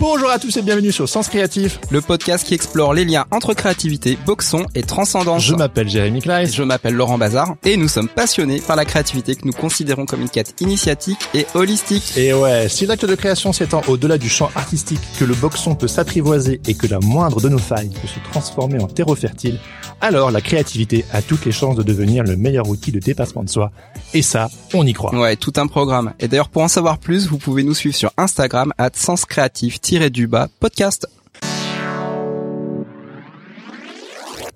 Bonjour à tous et bienvenue sur Sens Créatif. le podcast qui explore les liens entre créativité, boxon et transcendance. Je m'appelle Jérémy Kleiss. Je m'appelle Laurent Bazar et nous sommes passionnés par la créativité que nous considérons comme une quête initiatique et holistique. Et ouais, si l'acte de création s'étend au-delà du champ artistique, que le boxon peut s'apprivoiser et que la moindre de nos failles peut se transformer en terreau fertile, alors la créativité a toutes les chances de devenir le meilleur outil de dépassement de soi. Et ça, on y croit. Ouais, tout un programme. Et d'ailleurs, pour en savoir plus, vous pouvez nous suivre sur Instagram at senscreatif-du-bas podcast.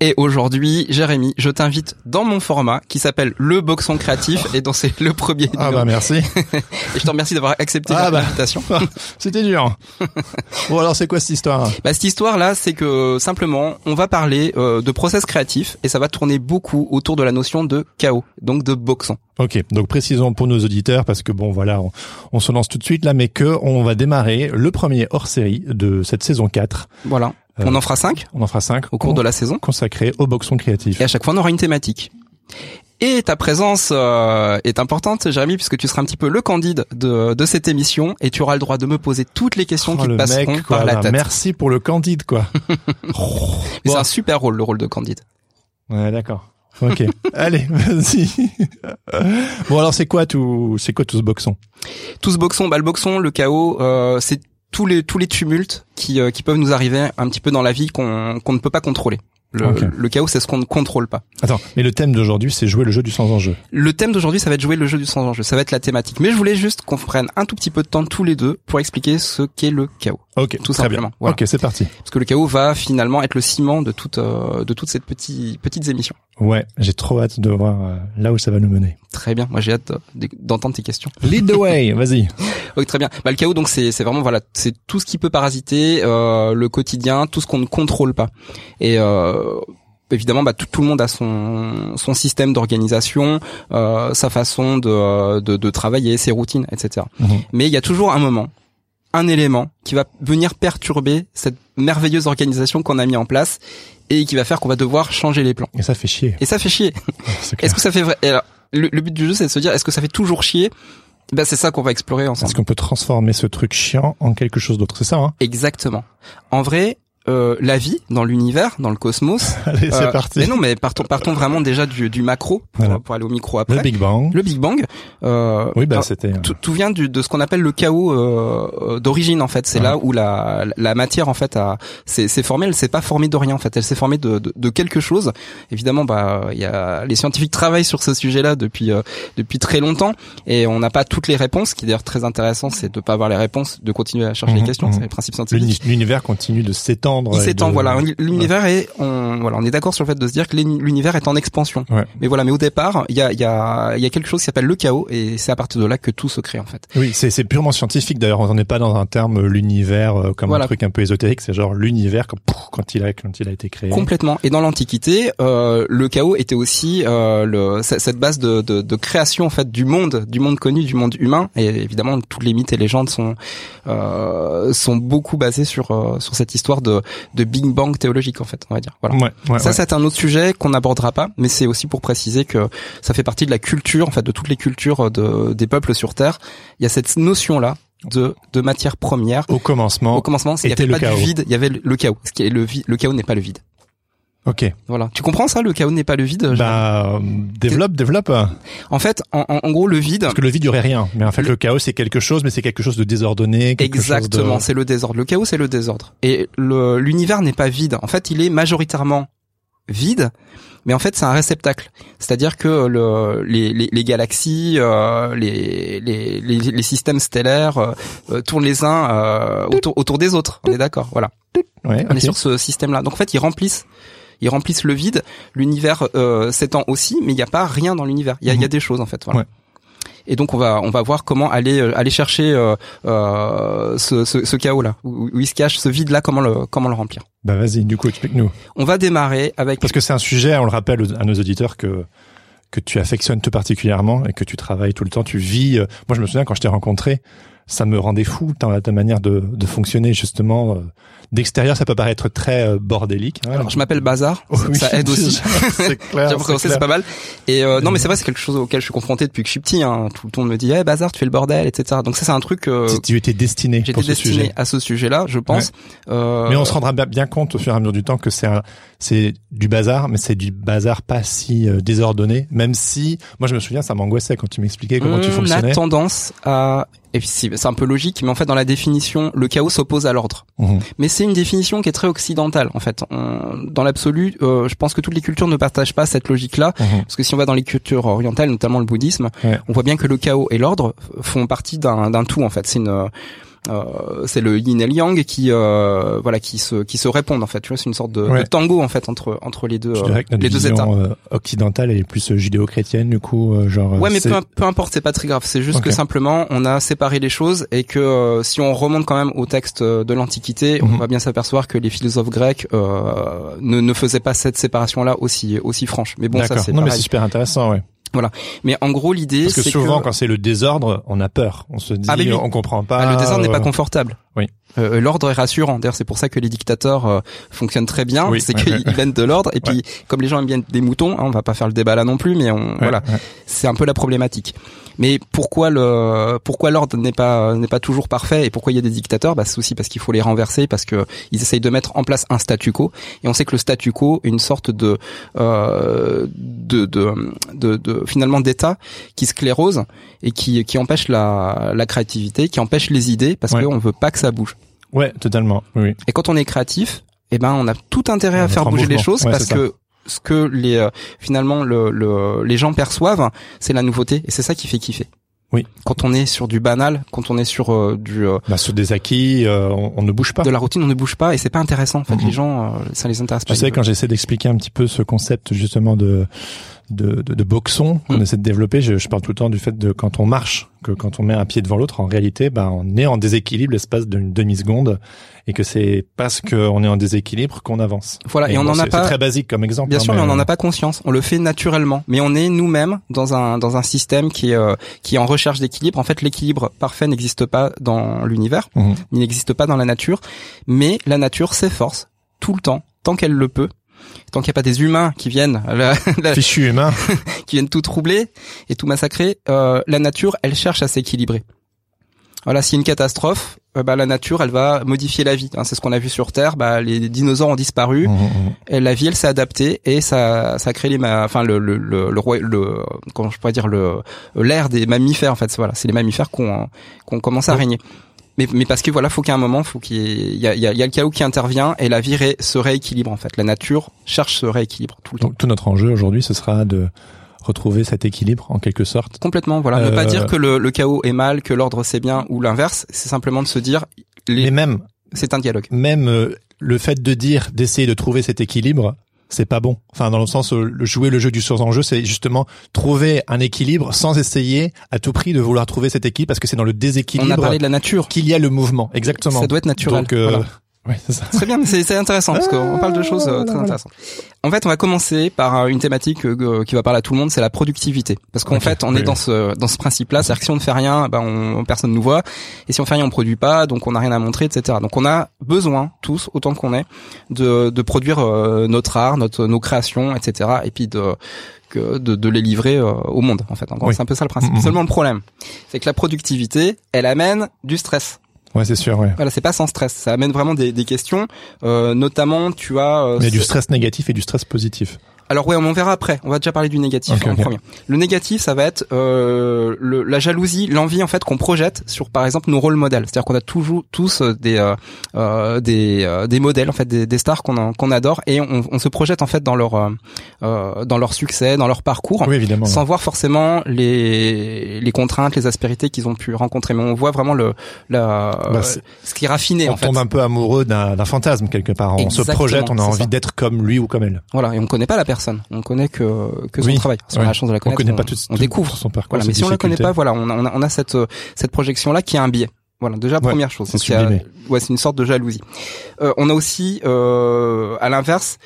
Et aujourd'hui, Jérémy, je t'invite dans mon format qui s'appelle le boxon créatif et dont c'est le premier Ah bah merci. Et je te remercie d'avoir accepté Ah bah. l'invitation. C'était dur. bon alors c'est quoi cette histoire? Bah, cette histoire là, c'est que simplement, on va parler euh, de process créatif et ça va tourner beaucoup autour de la notion de chaos, donc de boxon. Ok, donc précisons pour nos auditeurs parce que bon voilà, on, on se lance tout de suite là, mais que on va démarrer le premier hors série de cette saison 4. Voilà. Euh, on en fera cinq On en fera 5 au cours de la saison consacré au boxon créatif. et à chaque fois on aura une thématique. Et ta présence euh, est importante, Jérémy, puisque tu seras un petit peu le candide de, de cette émission et tu auras le droit de me poser toutes les questions Oh, qui te passeront mec, quoi, par la bah, tête. merci pour le candide quoi. Bon. C'est un super rôle, le rôle de candide. Ouais, d'accord. Ok. Allez, vas-y. bon alors c'est quoi tout, c'est quoi tout ce boxon? Tout ce boxon, bah, le boxon, le chaos, euh, c'est tous les tous les tumultes qui euh, qui peuvent nous arriver un petit peu dans la vie qu'on qu'on ne peut pas contrôler. Le, le chaos, c'est ce qu'on ne contrôle pas. Attends, mais le thème d'aujourd'hui c'est jouer le jeu du sans enjeu. Le thème d'aujourd'hui, ça va être jouer le jeu du sans enjeu. Ça va être la thématique. Mais je voulais juste qu'on prenne un tout petit peu de temps tous les deux pour expliquer ce qu'est le chaos. Ok, Tout très simplement, bien. voilà. Ok, c'est parti. Parce que le chaos va finalement être le ciment de toute euh, de toute cette petite petites émissions. Ouais, j'ai trop hâte de voir euh, là où ça va nous mener. Très bien. Moi, j'ai hâte de- d'entendre tes questions. Lead the way, vas-y. Oui, très bien. Bah, le chaos, donc, c'est c'est vraiment voilà, c'est tout ce qui peut parasiter euh, le quotidien, tout ce qu'on ne contrôle pas. Et euh, évidemment, bah, tout, tout le monde a son son système d'organisation, euh, sa façon de, de de travailler, ses routines, etc. Mhm. Mais il y a toujours un moment, un élément qui va venir perturber cette merveilleuse organisation qu'on a mis en place et qui va faire qu'on va devoir changer les plans. Et ça fait chier. Et ça fait chier. Est-ce que ça fait vrai et alors, le, le but du jeu, c'est de se dire, est-ce que ça fait toujours chier? Ben c'est ça qu'on va explorer ensemble. Est-ce qu'on peut transformer ce truc chiant en quelque chose d'autre? C'est ça, hein Exactement. En vrai, euh, la vie dans l'univers, dans le cosmos. Allez, c'est euh, parti. Mais non, mais partons, partons vraiment déjà du, du macro pour, Voilà. pour aller au micro après. Le Big Bang. Le Big Bang. Euh, Oui, bah c'était. euh, tout, tout vient du, de ce qu'on appelle le chaos euh, d'origine en fait. C'est Ouais. là où la, la matière en fait a s'est formée. Elle s'est pas formée de rien en fait. Elle s'est formée de, de, de quelque chose. Évidemment, bah il y a les scientifiques travaillent sur ce sujet-là depuis euh, depuis très longtemps et on n'a pas toutes les réponses. Ce qui est d'ailleurs très intéressant, c'est de pas avoir les réponses, de continuer à chercher les questions. mhm. C'est les principes scientifiques. l'uni- L'univers continue de s'étendre. Il et s'étend, de- voilà. L'univers est, on, voilà, on est d'accord sur le fait de se dire que l'uni- l'univers est en expansion. Ouais. Mais voilà, mais au départ, il y a, il y a, il y a quelque chose qui s'appelle le chaos, et c'est à partir de là que tout se crée en fait. Oui, c'est c'est purement scientifique d'ailleurs. On n'est pas dans un terme euh, l'univers euh, comme Voilà. un truc un peu ésotérique. C'est genre l'univers quand il a quand il a été créé. Complètement. Et dans l'Antiquité, euh, le chaos était aussi euh, le, cette base de, de, de création en fait du monde, du monde connu, du monde humain. Et évidemment, toutes les mythes et légendes sont euh, sont beaucoup basés sur euh, sur cette histoire de de Big Bang théologique en fait, on va dire. Voilà. Ouais, ouais, ça, ouais. c'est un autre sujet qu'on n'abordera pas, mais c'est aussi pour préciser que ça fait partie de la culture, en fait, de toutes les cultures de, des peuples sur Terre. Il y a cette notion-là de, de matière première. Au commencement. Au commencement, il n'y avait le pas chaos. du vide, il y avait le, le chaos. Ce qui est le, le chaos n'est pas le vide. Ok. Voilà. Tu comprends ça Le chaos n'est pas le vide Bah, euh, développe, développe. Parce En fait, en, en- en gros, le vide. que le vide, il y aurait rien. Mais en fait, le, chaos, c'est quelque chose, mais c'est quelque chose de désordonné. quelque chose de- Exactement, c'est le désordre. Le chaos, c'est le désordre. Et l'univers n'est pas vide. En fait, il est majoritairement vide, mais en fait c'est un réceptacle. C'est-à-dire que le, les, les, les galaxies, euh, les, les, les, les systèmes stellaires euh, euh, tournent les uns euh, autour, autour des autres. On est d'accord, voilà. Ouais, On est sur ce système-là. Donc en fait, ils remplissent, ils remplissent le vide. L'univers euh, s'étend aussi, mais il n'y a pas rien dans l'univers. Il y a, y a des choses en fait. Voilà. Ouais. Et donc on va on va voir comment aller euh, aller chercher euh, euh, ce, ce, ce chaos là où, où il se cache ce vide là comment le comment le remplir. Bah vas-y, du coup, explique-nous. On va démarrer avec Parce que c'est un sujet, on le rappelle à nos auditeurs que que tu affectionnes tout particulièrement et que tu travailles tout le temps, tu vis. Moi, je me souviens quand je t'ai rencontré, ça me rendait fou ta, ta manière de, de fonctionner justement. euh, D'extérieur, ça peut paraître très euh, bordélique. hein. alors je m'appelle Bazar, Oh oui, ça aide aussi. c'est clair. C'est pas mal. Et euh, non, mais c'est vrai, c'est quelque chose auquel je suis confronté depuis que je suis petit. Hein. Tout le monde me dit, eh Bazar, tu fais le bordel, etc. Donc ça, c'est un truc. Euh, Tu- Tu étais destiné J'étais pour ce destiné sujet. à ce sujet-là, je pense. Euh, Mais on se rendra bien- compte au fur et à mesure du temps que c'est un- c'est du bazar, mais c'est du bazar pas si euh, désordonné. Même si, moi je me souviens, ça m'angoissait quand tu m'expliquais comment tu on fonctionnais. a tendance à et puis c'est un peu logique, mais en fait dans la définition, le chaos s'oppose à l'ordre. Mhm. Mais c'est une définition qui est très occidentale en fait. On- dans l'absolu, euh, je pense que toutes les cultures ne partagent pas cette logique-là, Mhm. parce que si on va dans les cultures orientales, notamment le bouddhisme, Ouais. on voit bien que le chaos et l'ordre font partie d'un d'un tout en fait. C'est une euh, c'est le yin et le yang qui euh, voilà qui se qui se répondent en fait tu vois c'est une sorte de, Ouais. de tango en fait entre entre les deux Je euh, dirais que notre les deux états euh, occidentale elle est plus euh, judéo-chrétienne du coup, euh, genre. euh, Ouais, mais peu, peu importe, c'est pas très grave. C'est juste que simplement, on a séparé les choses et que euh, si on remonte quand même au texte euh, de l'Antiquité, Mhm. on va bien s'apercevoir que les philosophes grecs euh, ne, ne faisaient pas cette séparation-là aussi aussi franche. Mais bon, ça c'est Non, mais c'est super intéressant, ouais. Mais en gros, l'idée, Parce que c'est souvent, que quand c'est le désordre, on a peur. On se dit, Ah, mais oui. on comprend pas. bah, le désordre n'est pas euh, confortable. oui. Euh, l'ordre est rassurant. D'ailleurs, c'est pour ça que les dictateurs euh, fonctionnent très bien. Oui, c'est qu'ils viennent de l'ordre. Et puis, comme les gens aiment bien des moutons, hein, on va pas faire le débat là non plus, mais on ouais, voilà. ouais. c'est un peu la problématique. Mais pourquoi le pourquoi l'ordre n'est pas n'est pas toujours parfait et pourquoi il y a des dictateurs? Bah c'est aussi parce qu'il faut les renverser parce que ils essayent de mettre en place un statu quo et on sait que le statu quo est une sorte de euh, de, de, de de finalement d'état qui sclérose et qui qui empêche la la créativité, qui empêche les idées parce Ouais. qu'on veut pas que ça bouge. Ouais, totalement. Oui, oui. Et quand on est créatif, eh ben on a tout intérêt On à faire bouger les choses Ouais, parce que ce que les euh, finalement le, le- les gens perçoivent, c'est la nouveauté et c'est ça qui fait kiffer. Oui. Quand on est sur du banal, quand on est sur euh, du euh, Bah, sur des acquis, euh, on, on ne bouge pas. de la routine, on ne bouge pas et c'est pas intéressant. En fait, les gens, euh, ça les intéresse pas. Tu sais, quand j'essaie d'expliquer un petit peu ce concept justement de de, de, de boxon qu'on Mm. essaie de développer, je, je parle tout le temps du fait de quand on marche, que quand on met un pied devant l'autre, en réalité, bah, on est en déséquilibre l'espace d'une demi-seconde et que c'est parce qu'on est en déséquilibre qu'on avance. Voilà, et on bon, en a c'est- pas- C'est très basique comme exemple. Bien hein, sûr, mais on n'en a pas conscience. On le fait naturellement, mais on est nous-mêmes dans un dans un système qui est euh, qui est en recherche d'équilibre. En fait, l'équilibre parfait n'existe pas dans l'univers, Mhm. il n'existe pas dans la nature, mais la nature s'efforce tout le temps, tant qu'elle le peut, tant qu'il n'y a pas des humains qui viennent la- la- Fichu humain. qui viennent tout troubler et tout massacrer, euh, la nature, elle cherche à s'équilibrer. Voilà, s'il y a une catastrophe, euh, bah, la nature, elle va modifier la vie. hein. c'est ce qu'on a vu sur Terre. Bah, les dinosaures ont disparu. Mhm, mhm. Et la vie, elle s'est adaptée et ça, ça a créé les, ma- enfin le le le le, le comment je pourrais dire le l'ère des mammifères en fait. Voilà, c'est les mammifères qu'on qu'on commence à régner. Mais mais parce que voilà, faut qu'à un moment, faut qu'il y ait, il y a, y, a, il y a le chaos qui intervient et la vie ré- se rééquilibre en fait. La nature cherche ce rééquilibre tout le temps. Donc tout notre enjeu aujourd'hui, ce sera de retrouver cet équilibre en quelque sorte. Complètement, voilà. Ne pas Euh, dire que le, le chaos est mal, que l'ordre c'est bien ou l'inverse. C'est simplement de se dire, les- Mais même c'est un dialogue. même euh, le fait de dire d'essayer de trouver cet équilibre c'est pas bon enfin dans le sens le jouer le jeu du sans-enjeu c'est justement trouver un équilibre sans essayer à tout prix de vouloir trouver cet équilibre parce que c'est dans le On a déséquilibre parlé de la nature. qu'il y a le mouvement exactement Ça doit être naturel. donc euh, Voilà. Ouais c'est ça Très bien, mais c'est c'est intéressant parce qu'on parle de choses euh, très intéressantes. En fait, on va commencer par euh, une thématique euh, qui va parler à tout le monde, c'est la productivité. Parce qu'en fait, on oui. est dans ce dans ce principe-là, c'est-à-dire que si on ne fait rien, ben on, personne nous voit, et si on fait rien, on produit pas, donc on n'a rien à montrer, etc. Donc on a besoin tous, autant qu'on est, de de produire notre art, notre nos créations, etc. Et puis de de, de les livrer euh, au monde en fait. En gros, Oui. C'est un peu ça le principe. Mhm. Seulement le problème, c'est que la productivité, elle amène du stress. Ouais c'est sûr ouais Voilà, c'est pas sans stress. Ça amène vraiment des, des questions. Euh, notamment, tu as. euh, mais du stress négatif et du stress positif Alors ouais, on en verra après. On va déjà parler du négatif en premier. Le négatif, ça va être euh, le, la jalousie, l'envie en fait qu'on projette sur par exemple nos rôles modèles. C'est-à-dire qu'on a toujours tous euh, des euh, des des modèles en fait des, des stars qu'on adore et on, on se projette en fait dans leur euh, dans leur succès, dans leur parcours. Oui, évidemment. Sans voir forcément les les contraintes, les aspérités qu'ils ont pu rencontrer, mais on voit vraiment le la Bah, ce qui est raffiné on en fait. tombe un peu amoureux d'un fantasme quelque part. On se projette, on a envie d'être comme lui ou comme elle. Voilà, et on connaît pas la personne, on connaît que que son Oui, travail. Si on a la chance de la On connaître, connaît pas tout, on découvre. son parcours. Voilà, mais si on la connaît pas, voilà, on a, on a, on a cette euh, cette projection là qui est un biais. Voilà, déjà Ouais, première chose. c'est a- ouais, une sorte de jalousie. Euh, on a aussi, euh, à l'inverse,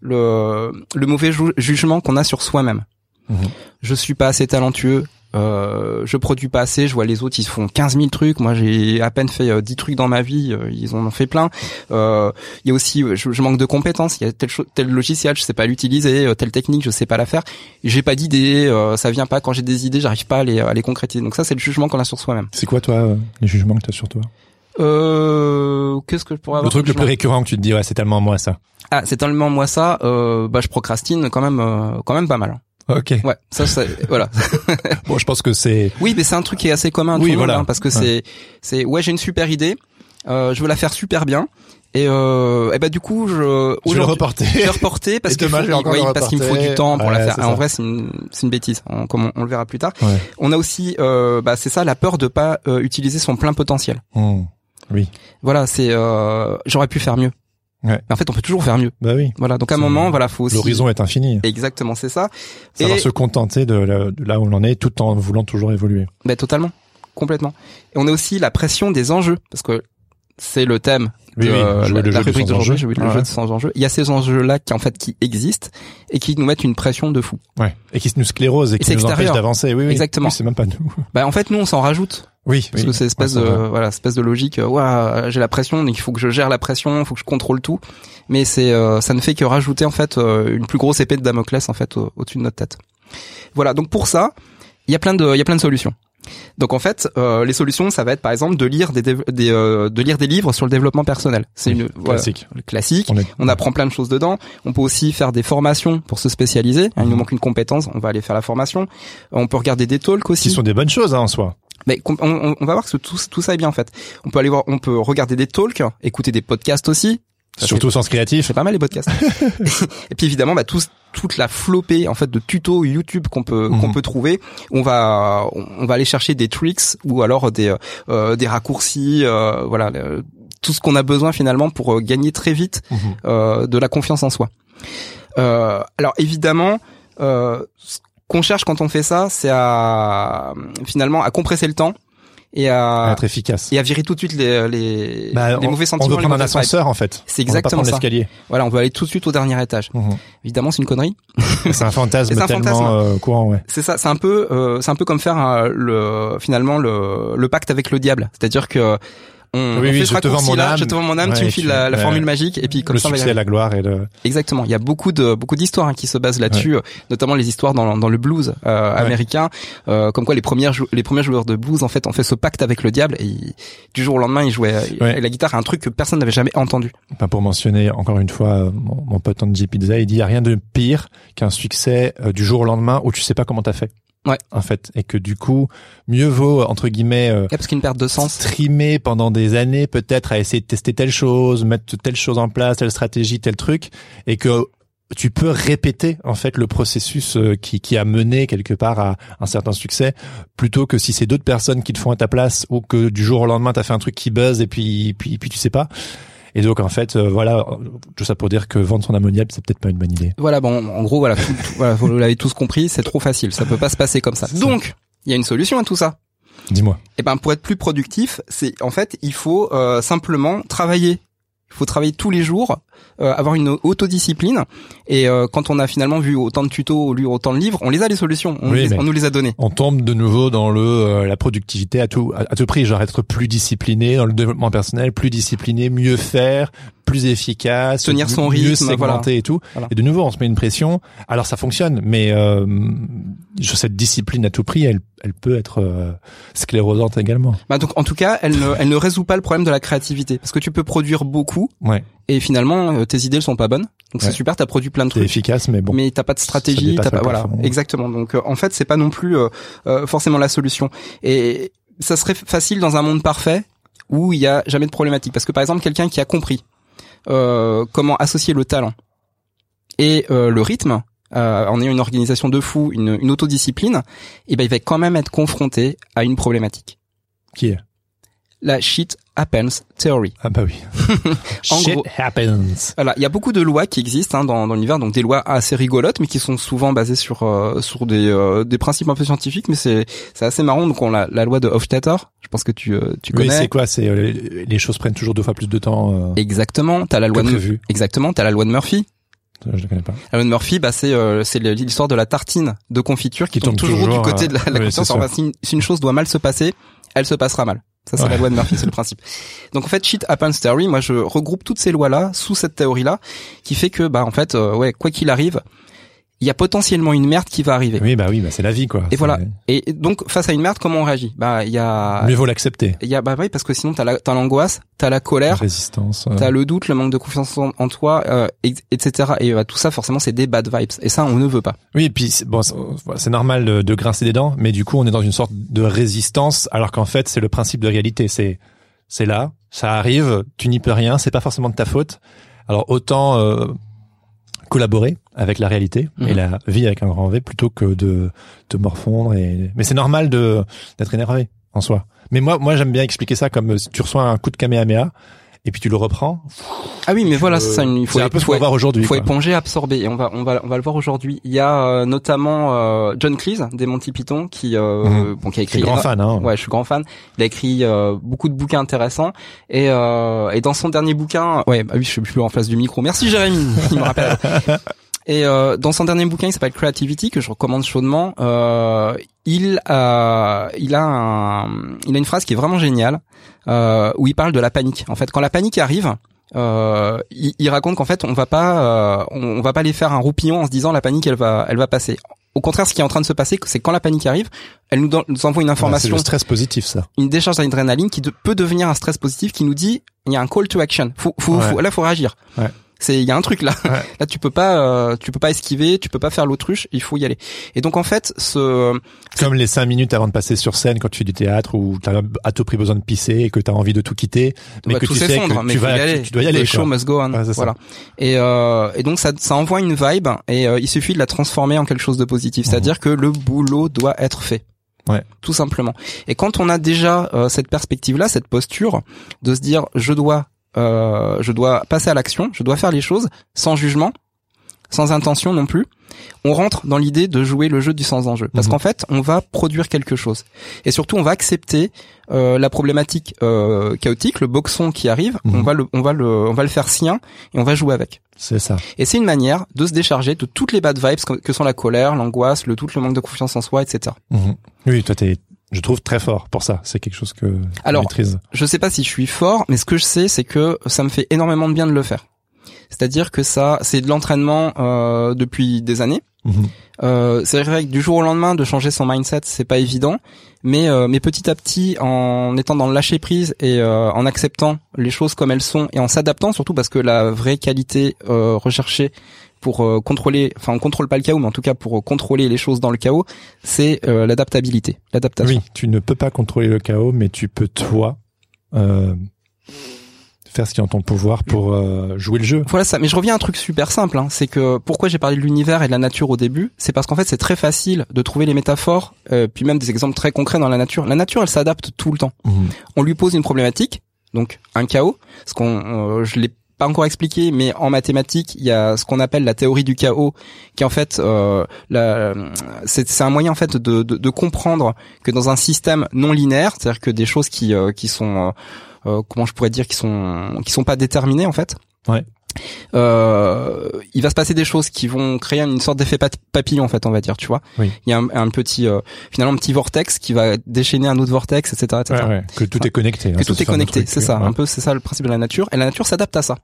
le le mauvais ju- jugement qu'on a sur soi-même. Mhm. Je suis pas assez talentueux. Euh, je produis pas assez, je vois les autres ils font 15 000 trucs, moi j'ai à peine fait euh, 10 trucs dans ma vie, euh, ils en ont fait plein. Euh, Il y a aussi, euh, je, je manque de compétences, il y a tel, logiciel, je sais pas l'utiliser, euh, telle technique, je sais pas la faire. J'ai pas d'idées, euh, ça vient pas quand j'ai des idées, j'arrive pas à les, à les concrétiser. Donc ça c'est le jugement qu'on a sur soi-même. C'est quoi toi euh, les jugements que tu as sur toi? Euh, qu'est-ce que je pourrais Le avoir truc comme le plus récurrent que tu te dis ouais c'est tellement moi ça. Ah, c'est tellement moi ça, euh, bah je procrastine quand même, euh, quand même pas mal. Ok. Ouais, ça, ça voilà. Bon je pense que c'est Oui, mais c'est un truc qui est assez commun à tout Oui, monde, voilà. hein, parce que c'est, c'est, ouais, j'ai une super idée, euh, je veux la faire super bien, et, euh, et bah du coup, je, je vais le reporter. je vais reporter parce qu'il faut, oui, parce qu'il me faut du temps pour la faire. Ah, en vrai, c'est une, c'est une bêtise, hein, comme on, on le verra plus tard. Ouais. On a aussi, euh, bah, c'est ça, la peur de pas euh, utiliser son plein potentiel. Hmm. Oui. Voilà, c'est, euh, j'aurais pu faire mieux. Ouais. Mais en fait, on peut toujours faire mieux. Bah oui. Voilà, donc à un moment, voilà, faut aussi. L'horizon est infini. Exactement, c'est ça. Savoir Et- se contenter de, là où on en est tout en voulant toujours évoluer. Ben totalement, complètement. Et on a aussi la pression des enjeux, parce que c'est le thème Oui, de oui, euh, la, la rubrique sans d'aujourd'hui, jouer le Ouais. jeu de sans enjeu. Il y a ces enjeux-là qui en fait qui existent et qui nous mettent une pression de fou. Ouais. Et qui nous sclérose et qui nous empêche extérieur. d'avancer. Oui, oui. Exactement. C'est même pas nous. Ben en fait nous on s'en rajoute Oui. parce oui. que c'est espèce de voilà espèce de logique. Ouah, j'ai la pression, donc il faut que je gère la pression, il faut que je contrôle tout. Mais c'est euh, ça ne fait que rajouter en fait euh, une plus grosse épée de Damoclès en fait au- au-dessus de notre tête. Voilà donc pour ça il y a plein de il y a plein de solutions. Donc en fait, euh, les solutions, ça va être par exemple de lire des, des euh, de lire des livres sur le développement personnel. C'est une voilà, classique. le classique. On est- On apprend plein de choses dedans. On peut aussi faire des formations pour se spécialiser. Il Mhm. nous manque une compétence, on va aller faire la formation. On peut regarder des talks aussi. Qui sont des bonnes choses hein, en soi. Mais on, on- on va voir que tout, tout ça est bien en fait. On peut aller voir, on peut regarder des talks, écouter des podcasts aussi. Ça, Surtout sens créatif. c'est pas mal les podcasts. et puis évidemment, bah, tous- toute la flopée en fait de tutos YouTube qu'on peut Mhm. qu'on peut trouver. On va on, va aller chercher des tricks ou alors des euh, des raccourcis, euh, voilà, le- tout ce qu'on a besoin finalement pour euh, gagner très vite Mhm. euh, de la confiance en soi. Euh, alors évidemment, euh, qu'on cherche quand on fait ça, c'est à finalement à compresser le temps et À à être efficace. et à virer tout de suite les les, Bah, les on, mauvais on sentiments. veut les prendre un ascenseur en fait. C'est On veut pas exactement prendre ça. l'escalier. Voilà, on veut aller tout de suite au dernier étage. Mhm. Évidemment, c'est une connerie. C'est un fantasme C'est un tellement fantasme. euh, courant, ouais. C'est ça, c'est un peu, euh, c'est un peu comme faire euh, le finalement le, le pacte avec le diable. C'est-à-dire que on, Oui, on oui, fait ce je te vends mon raccourci-là, âme. je te vends mon âme, tu me files tu- la, la ouais. formule magique, et puis comme le ça, on va y succès, la gloire et le. Exactement. Il y a beaucoup de beaucoup d'histoires hein, qui se basent là-dessus, euh, notamment les histoires dans, dans le blues euh, américain, euh, comme quoi les premières les premiers joueurs de blues en fait ont fait ce pacte avec le diable et ils- du jour au lendemain ils jouaient euh, et la guitare un truc que personne n'avait jamais entendu. Enfin, pour mentionner encore une fois euh, mon, mon pote Andy Pizza, il dit il y a rien de pire qu'un succès euh, du jour au lendemain où tu sais pas comment t'as fait. Ouais. En fait, et que du coup, mieux vaut entre guillemets euh, parce perte de sens. streamer pendant des années peut-être à essayer de tester telle chose, mettre telle chose en place, telle stratégie, tel truc, et que tu peux répéter en fait le processus euh, qui, qui a mené quelque part à un certain succès, plutôt que si c'est d'autres personnes qui le font à ta place ou que du jour au lendemain t'as fait un truc qui buzz et puis puis puis tu sais pas. Et donc en fait euh, voilà tout ça pour dire que vendre son ammoniaque c'est peut-être pas une bonne idée. Voilà, bon, en gros, voilà, tout- voilà, vous l'avez tous compris, c'est trop facile, ça peut pas se passer comme ça. Donc, il y a une solution à tout ça. Dis-moi. Et ben, pour être plus productif, c'est en fait, il faut euh, simplement travailler. Il faut travailler tous les jours, euh, avoir une autodiscipline. Et euh, quand on a finalement vu autant de tutos, lu autant de livres, on les a les solutions. On, Oui, les- on nous les a données. On tombe de nouveau dans le euh, la productivité à tout à, à tout prix, genre être plus discipliné dans le développement personnel, plus discipliné, mieux faire, plus efficace, Tenir son mieux rythme, segmenter voilà. et tout. Voilà. Et de nouveau, on se met une pression. Alors ça fonctionne, mais euh, cette discipline à tout prix, elle elle peut être euh, sclérosante également. Bah, donc, en tout cas, elle ne, elle ne résout pas le problème de la créativité, parce que tu peux produire beaucoup Ouais. et finalement, euh, tes idées elles sont pas bonnes. Donc Ouais. c'est super, t'as produit plein de C'est trucs. efficace, mais bon. mais t'as pas de stratégie, t'as pas voilà, exactement. Donc euh, en fait, c'est pas non plus euh, euh, forcément la solution. Et ça serait facile dans un monde parfait où il y a jamais de problématique, parce que par exemple, quelqu'un qui a compris euh, comment associer le talent et euh, le rythme euh, en ayant une organisation de fou, une, une autodiscipline, et ben il va quand même être confronté à une problématique. Qui est? La shit happens theory. Ah bah oui. En Shit gros- happens. Voilà, il y a beaucoup de lois qui existent hein, dans, dans l'univers, donc des lois assez rigolotes, mais qui sont souvent basées sur euh, sur des euh, des principes un peu scientifiques, mais c'est c'est assez marrant. Donc on a la loi de Hofstadter, je pense que tu euh, tu Oui, connais. c'est quoi? C'est euh, les choses prennent toujours deux fois plus de temps euh, Exactement, t'as la loi de prévu. exactement, t'as la loi de Murphy. Je la connais pas. La loi de Murphy, bah c'est euh, c'est l'histoire de la tartine de confiture qui, Qui tombe tombe toujours, toujours, du côté de la, la euh, oui, conscience. c'est ça. Enfin, si, une, si une chose doit mal se passer, elle se passera mal. Ça c'est Ouais. la loi de Murphy, c'est le principe. Donc en fait, shit happens theory, moi je regroupe toutes ces lois-là sous cette théorie-là, qui fait que bah en fait, euh, ouais, quoi qu'il arrive, il y a potentiellement une merde qui va arriver. Oui, bah oui, bah c'est la vie quoi. Et voilà. Et donc face à une merde, comment on réagit? Bah il y a, Mieux vaut l'accepter. il y a bah oui parce que sinon t'as la- t'as l'angoisse, t'as la La colère, résistance. euh, T'as le doute, le manque de confiance en, en toi, euh, et- etc. Et euh, tout ça, forcément, c'est des bad vibes. Et ça, on ne veut pas. Oui, et puis bon, c'est c'est normal de, de grincer des dents, mais du coup, on est dans une sorte de résistance, alors qu'en fait, c'est le principe de réalité. C'est c'est là, ça arrive, tu n'y peux rien, c'est pas forcément de ta faute. Alors autant euh, collaborer avec la réalité Mhm. et la vie avec un grand V plutôt que de te morfondre. Et mais c'est normal de d'être énervé en soi. Mais moi, moi, j'aime bien expliquer ça comme si tu reçois un coup de kamehameha et puis tu le reprends. Ah oui, mais voilà, c'est ça. Il faut, un peu ce faut, qu'on va voir aujourd'hui. faut quoi. éponger, absorber. Et on va, on va, on va le voir aujourd'hui. Il y a euh, notamment euh, John Cleese des Monty Python qui, euh, Mhm. bon, qui a Je suis écrit. grand fan. Hein. Ouais, je suis grand fan. Il a écrit euh, beaucoup de bouquins intéressants et euh, et dans son dernier bouquin, ouais, bah oui, je suis plus en face du micro. Merci Jérémy, il me rappelle. Et euh, dans son dernier bouquin, il s'appelle Creativity que je recommande chaudement. Euh, il a il a un, il a une phrase qui est vraiment géniale euh, où il parle de la panique. En fait, quand la panique arrive. Euh, il, il raconte qu'en fait on va pas euh, on, on va pas les faire un roupillon en se disant la panique elle va elle va passer. Au contraire, ce qui est en train de se passer, c'est quand la panique arrive, elle nous, don- nous envoie une Ouais, c'est information le stress positif, ça. une décharge d'adrénaline qui de- peut devenir un stress positif qui nous dit il y a un call to action. Faut, faut, Ouais. faut- là faut réagir. Ouais. C'est il y a un truc là. Ouais. Là tu peux pas euh, tu peux pas esquiver, tu peux pas faire l'autruche, il faut y aller. Et donc en fait ce Comme les cinq minutes avant de passer sur scène quand tu fais du théâtre ou t'as à tout prix besoin de pisser et que t'as envie de tout quitter, mais va que tout tu sais que mais tu vas, y aller. tu, tu dois y aller. The show must go on. Ouais, voilà. Et euh, et donc ça ça envoie une vibe et euh, il suffit de la transformer en quelque chose de positif, c'est-à-dire que le boulot doit être fait. Ouais. Tout simplement. Et quand on a déjà euh, cette perspective-là, cette posture de se dire je dois euh, je dois passer à l'action, je dois faire les choses sans jugement, sans intention non plus. On rentre dans l'idée de jouer le jeu du sans enjeu parce Mhm. qu'en fait, on va produire quelque chose. Et surtout, on va accepter euh, la problématique euh, chaotique, le boxon qui arrive, Mhm. on va le on va le on va le faire sien et on va jouer avec. C'est ça. Et c'est une manière de se décharger de toutes les bad vibes que que sont la colère, l'angoisse, le doute, le manque de confiance en soi, etc. Mhm. Oui, toi t'es, je trouve très fort pour ça. C'est quelque chose que tu Alors, maîtrises. Je sais pas si je suis fort, mais ce que je sais, c'est que ça me fait énormément de bien de le faire. C'est-à-dire que ça, c'est de l'entraînement euh, depuis des années. Mhm. Euh, c'est vrai que du jour au lendemain de changer son mindset, c'est pas évident, mais euh, mais petit à petit, en étant dans le lâcher prise et euh, en acceptant les choses comme elles sont et en s'adaptant surtout parce que la vraie qualité euh, recherchée pour euh, contrôler, enfin on contrôle pas le chaos, mais en tout cas pour euh, contrôler les choses dans le chaos, c'est euh, l'adaptabilité, l'adaptation. Oui, tu ne peux pas contrôler le chaos, mais tu peux toi euh, faire ce qui est en ton pouvoir pour euh, jouer le jeu. Voilà ça, mais je reviens à un truc super simple, hein, c'est que pourquoi j'ai parlé de l'univers et de la nature au début, c'est parce qu'en fait c'est très facile de trouver les métaphores, euh, puis même des exemples très concrets dans la nature. La nature elle s'adapte tout le temps. Mhm. On lui pose une problématique, donc un chaos, ce qu'on, euh, je l'ai pas encore expliqué, mais en mathématiques il y a ce qu'on appelle la théorie du chaos, qui en fait euh, c'est un moyen en fait de, de, de comprendre que dans un système non linéaire, c'est-à-dire que des choses qui euh, qui sont euh, euh, comment je pourrais dire qui sont qui sont pas déterminées en fait. Ouais. Euh, il va se passer des choses qui vont créer une sorte d'effet papillon en fait on va dire tu vois Oui. il y a un, un petit euh, finalement un petit vortex qui va déchaîner un autre vortex etc etc Ouais, ouais, que tout est connecté. hein, que tout est connecté c'est ça ouais. un peu c'est ça le principe de la nature et la nature s'adapte à ça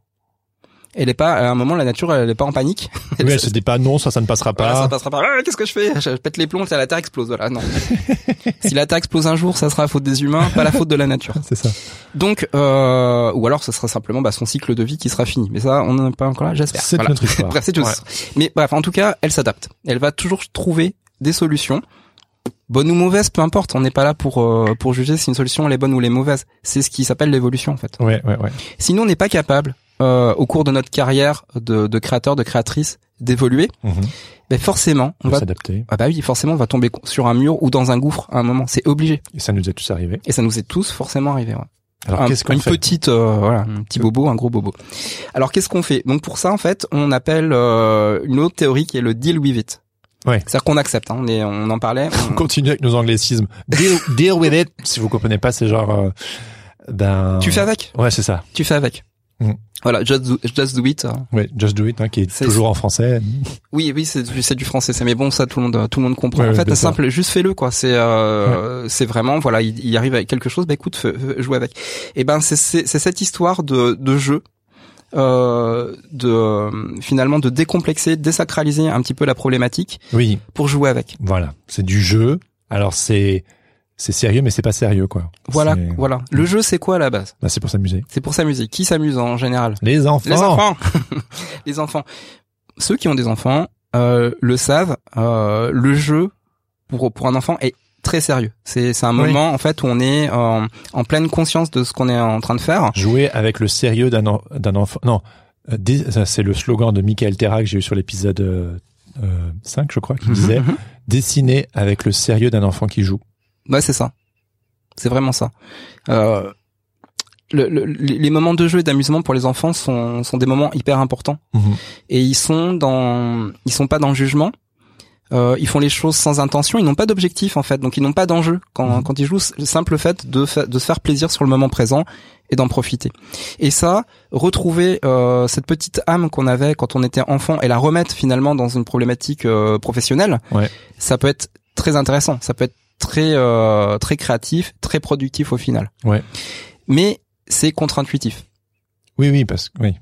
Elle est pas à un moment la nature elle est pas en panique. Oui, elle se dit pas non, ça, ça ne passera Voilà, pas. ça passera pas. Ah, Qu'est-ce que je fais? Je pète les plombs, la Terre explose. Voilà, non. si la Terre explose un jour, ça sera la faute des humains, pas la faute de la nature. C'est ça. Donc, euh, ou alors, ça sera simplement bah, son cycle de vie qui sera fini. Mais ça, on n'en est pas encore là, j'espère. C'est Voilà. notre histoire. bref, c'est tout. Ouais. Mais bref, en tout cas, elle s'adapte. Elle va toujours trouver des solutions. Bonne ou mauvaise, peu importe. On n'est pas là pour euh, pour juger si une solution elle est bonne ou elle est mauvaise. C'est ce qui s'appelle l'évolution en fait. Ouais, ouais, ouais. Si nous on n'est pas capable euh, au cours de notre carrière de, de créateur, de créatrice, d'évoluer, Mhm. ben forcément, on On va s'adapter. ah bah oui, forcément, on va tomber sur un mur ou dans un gouffre à un moment. C'est obligé. Et ça nous est tous arrivé. Et ça nous est tous forcément arrivé. Ouais. Alors, Un- qu'est-ce qu'on une fait petite, euh, voilà, un petit bobo, un gros bobo. Alors qu'est-ce qu'on fait? Donc pour ça, en fait, on appelle euh, une autre théorie qui est le deal with it. Ouais. C'est-à-dire qu'on accepte. Hein, on, est, on en parlait. On on- continue avec nos anglicismes. Deal, deal with it. Si vous comprenez pas, c'est genre, euh, ben. Tu fais avec? Ouais, c'est ça. Tu fais avec. Mm. Voilà, just do, just do it. Ouais, just do it, hein, qui est, toujours en français. Oui, oui, c'est du, du français. C'est mais bon, ça tout le monde, tout le monde comprend. Ouais, en fait, c'est simple, juste fais-le quoi. C'est, euh, c'est vraiment, voilà, il, il arrive avec quelque chose. Bah écoute, fais- joue avec. Et ben c'est cette histoire de de jeu. Euh, de finalement de décomplexer, désacraliser un petit peu la problématique Oui, pour jouer avec. voilà. C'est du jeu. Alors, c'est, c'est sérieux, mais c'est pas sérieux, quoi. Voilà, voilà. Le jeu, c'est quoi à la base? Bah, c'est pour s'amuser. C'est pour s'amuser. Qui s'amuse en général? Les enfants. Les enfants. Les enfants. Ceux qui ont des enfants euh, le savent. euh, le jeu pour pour un enfant est très sérieux. C'est c'est un Oui. moment en fait où on est en, en pleine conscience de ce qu'on est en train de faire. Jouer avec le sérieux d'un d'un enfant. Non, euh, c'est le slogan de Michael Terra que j'ai eu sur l'épisode euh, euh, 5, je crois, qui disait Mhm. dessiner avec le sérieux d'un enfant qui joue. Ouais, c'est ça. C'est vraiment ça. Euh, le- le- les moments de jeu et d'amusement pour les enfants sont, sont des moments hyper importants Mhm. et ils sont dans ils sont pas dans le jugement euh, ils font les choses sans intention ils n'ont pas d'objectif en fait donc ils n'ont pas d'enjeu quand Mhm. quand ils jouent le simple fait de fa- de se faire plaisir sur le moment présent et d'en profiter et ça retrouver euh, cette petite âme qu'on avait quand on était enfant et la remettre finalement dans une problématique euh, professionnelle Ouais. ça peut être très intéressant ça peut être très euh, très créatif très productif au final Ouais. mais c'est contre-intuitif Oui, oui, parce que oui.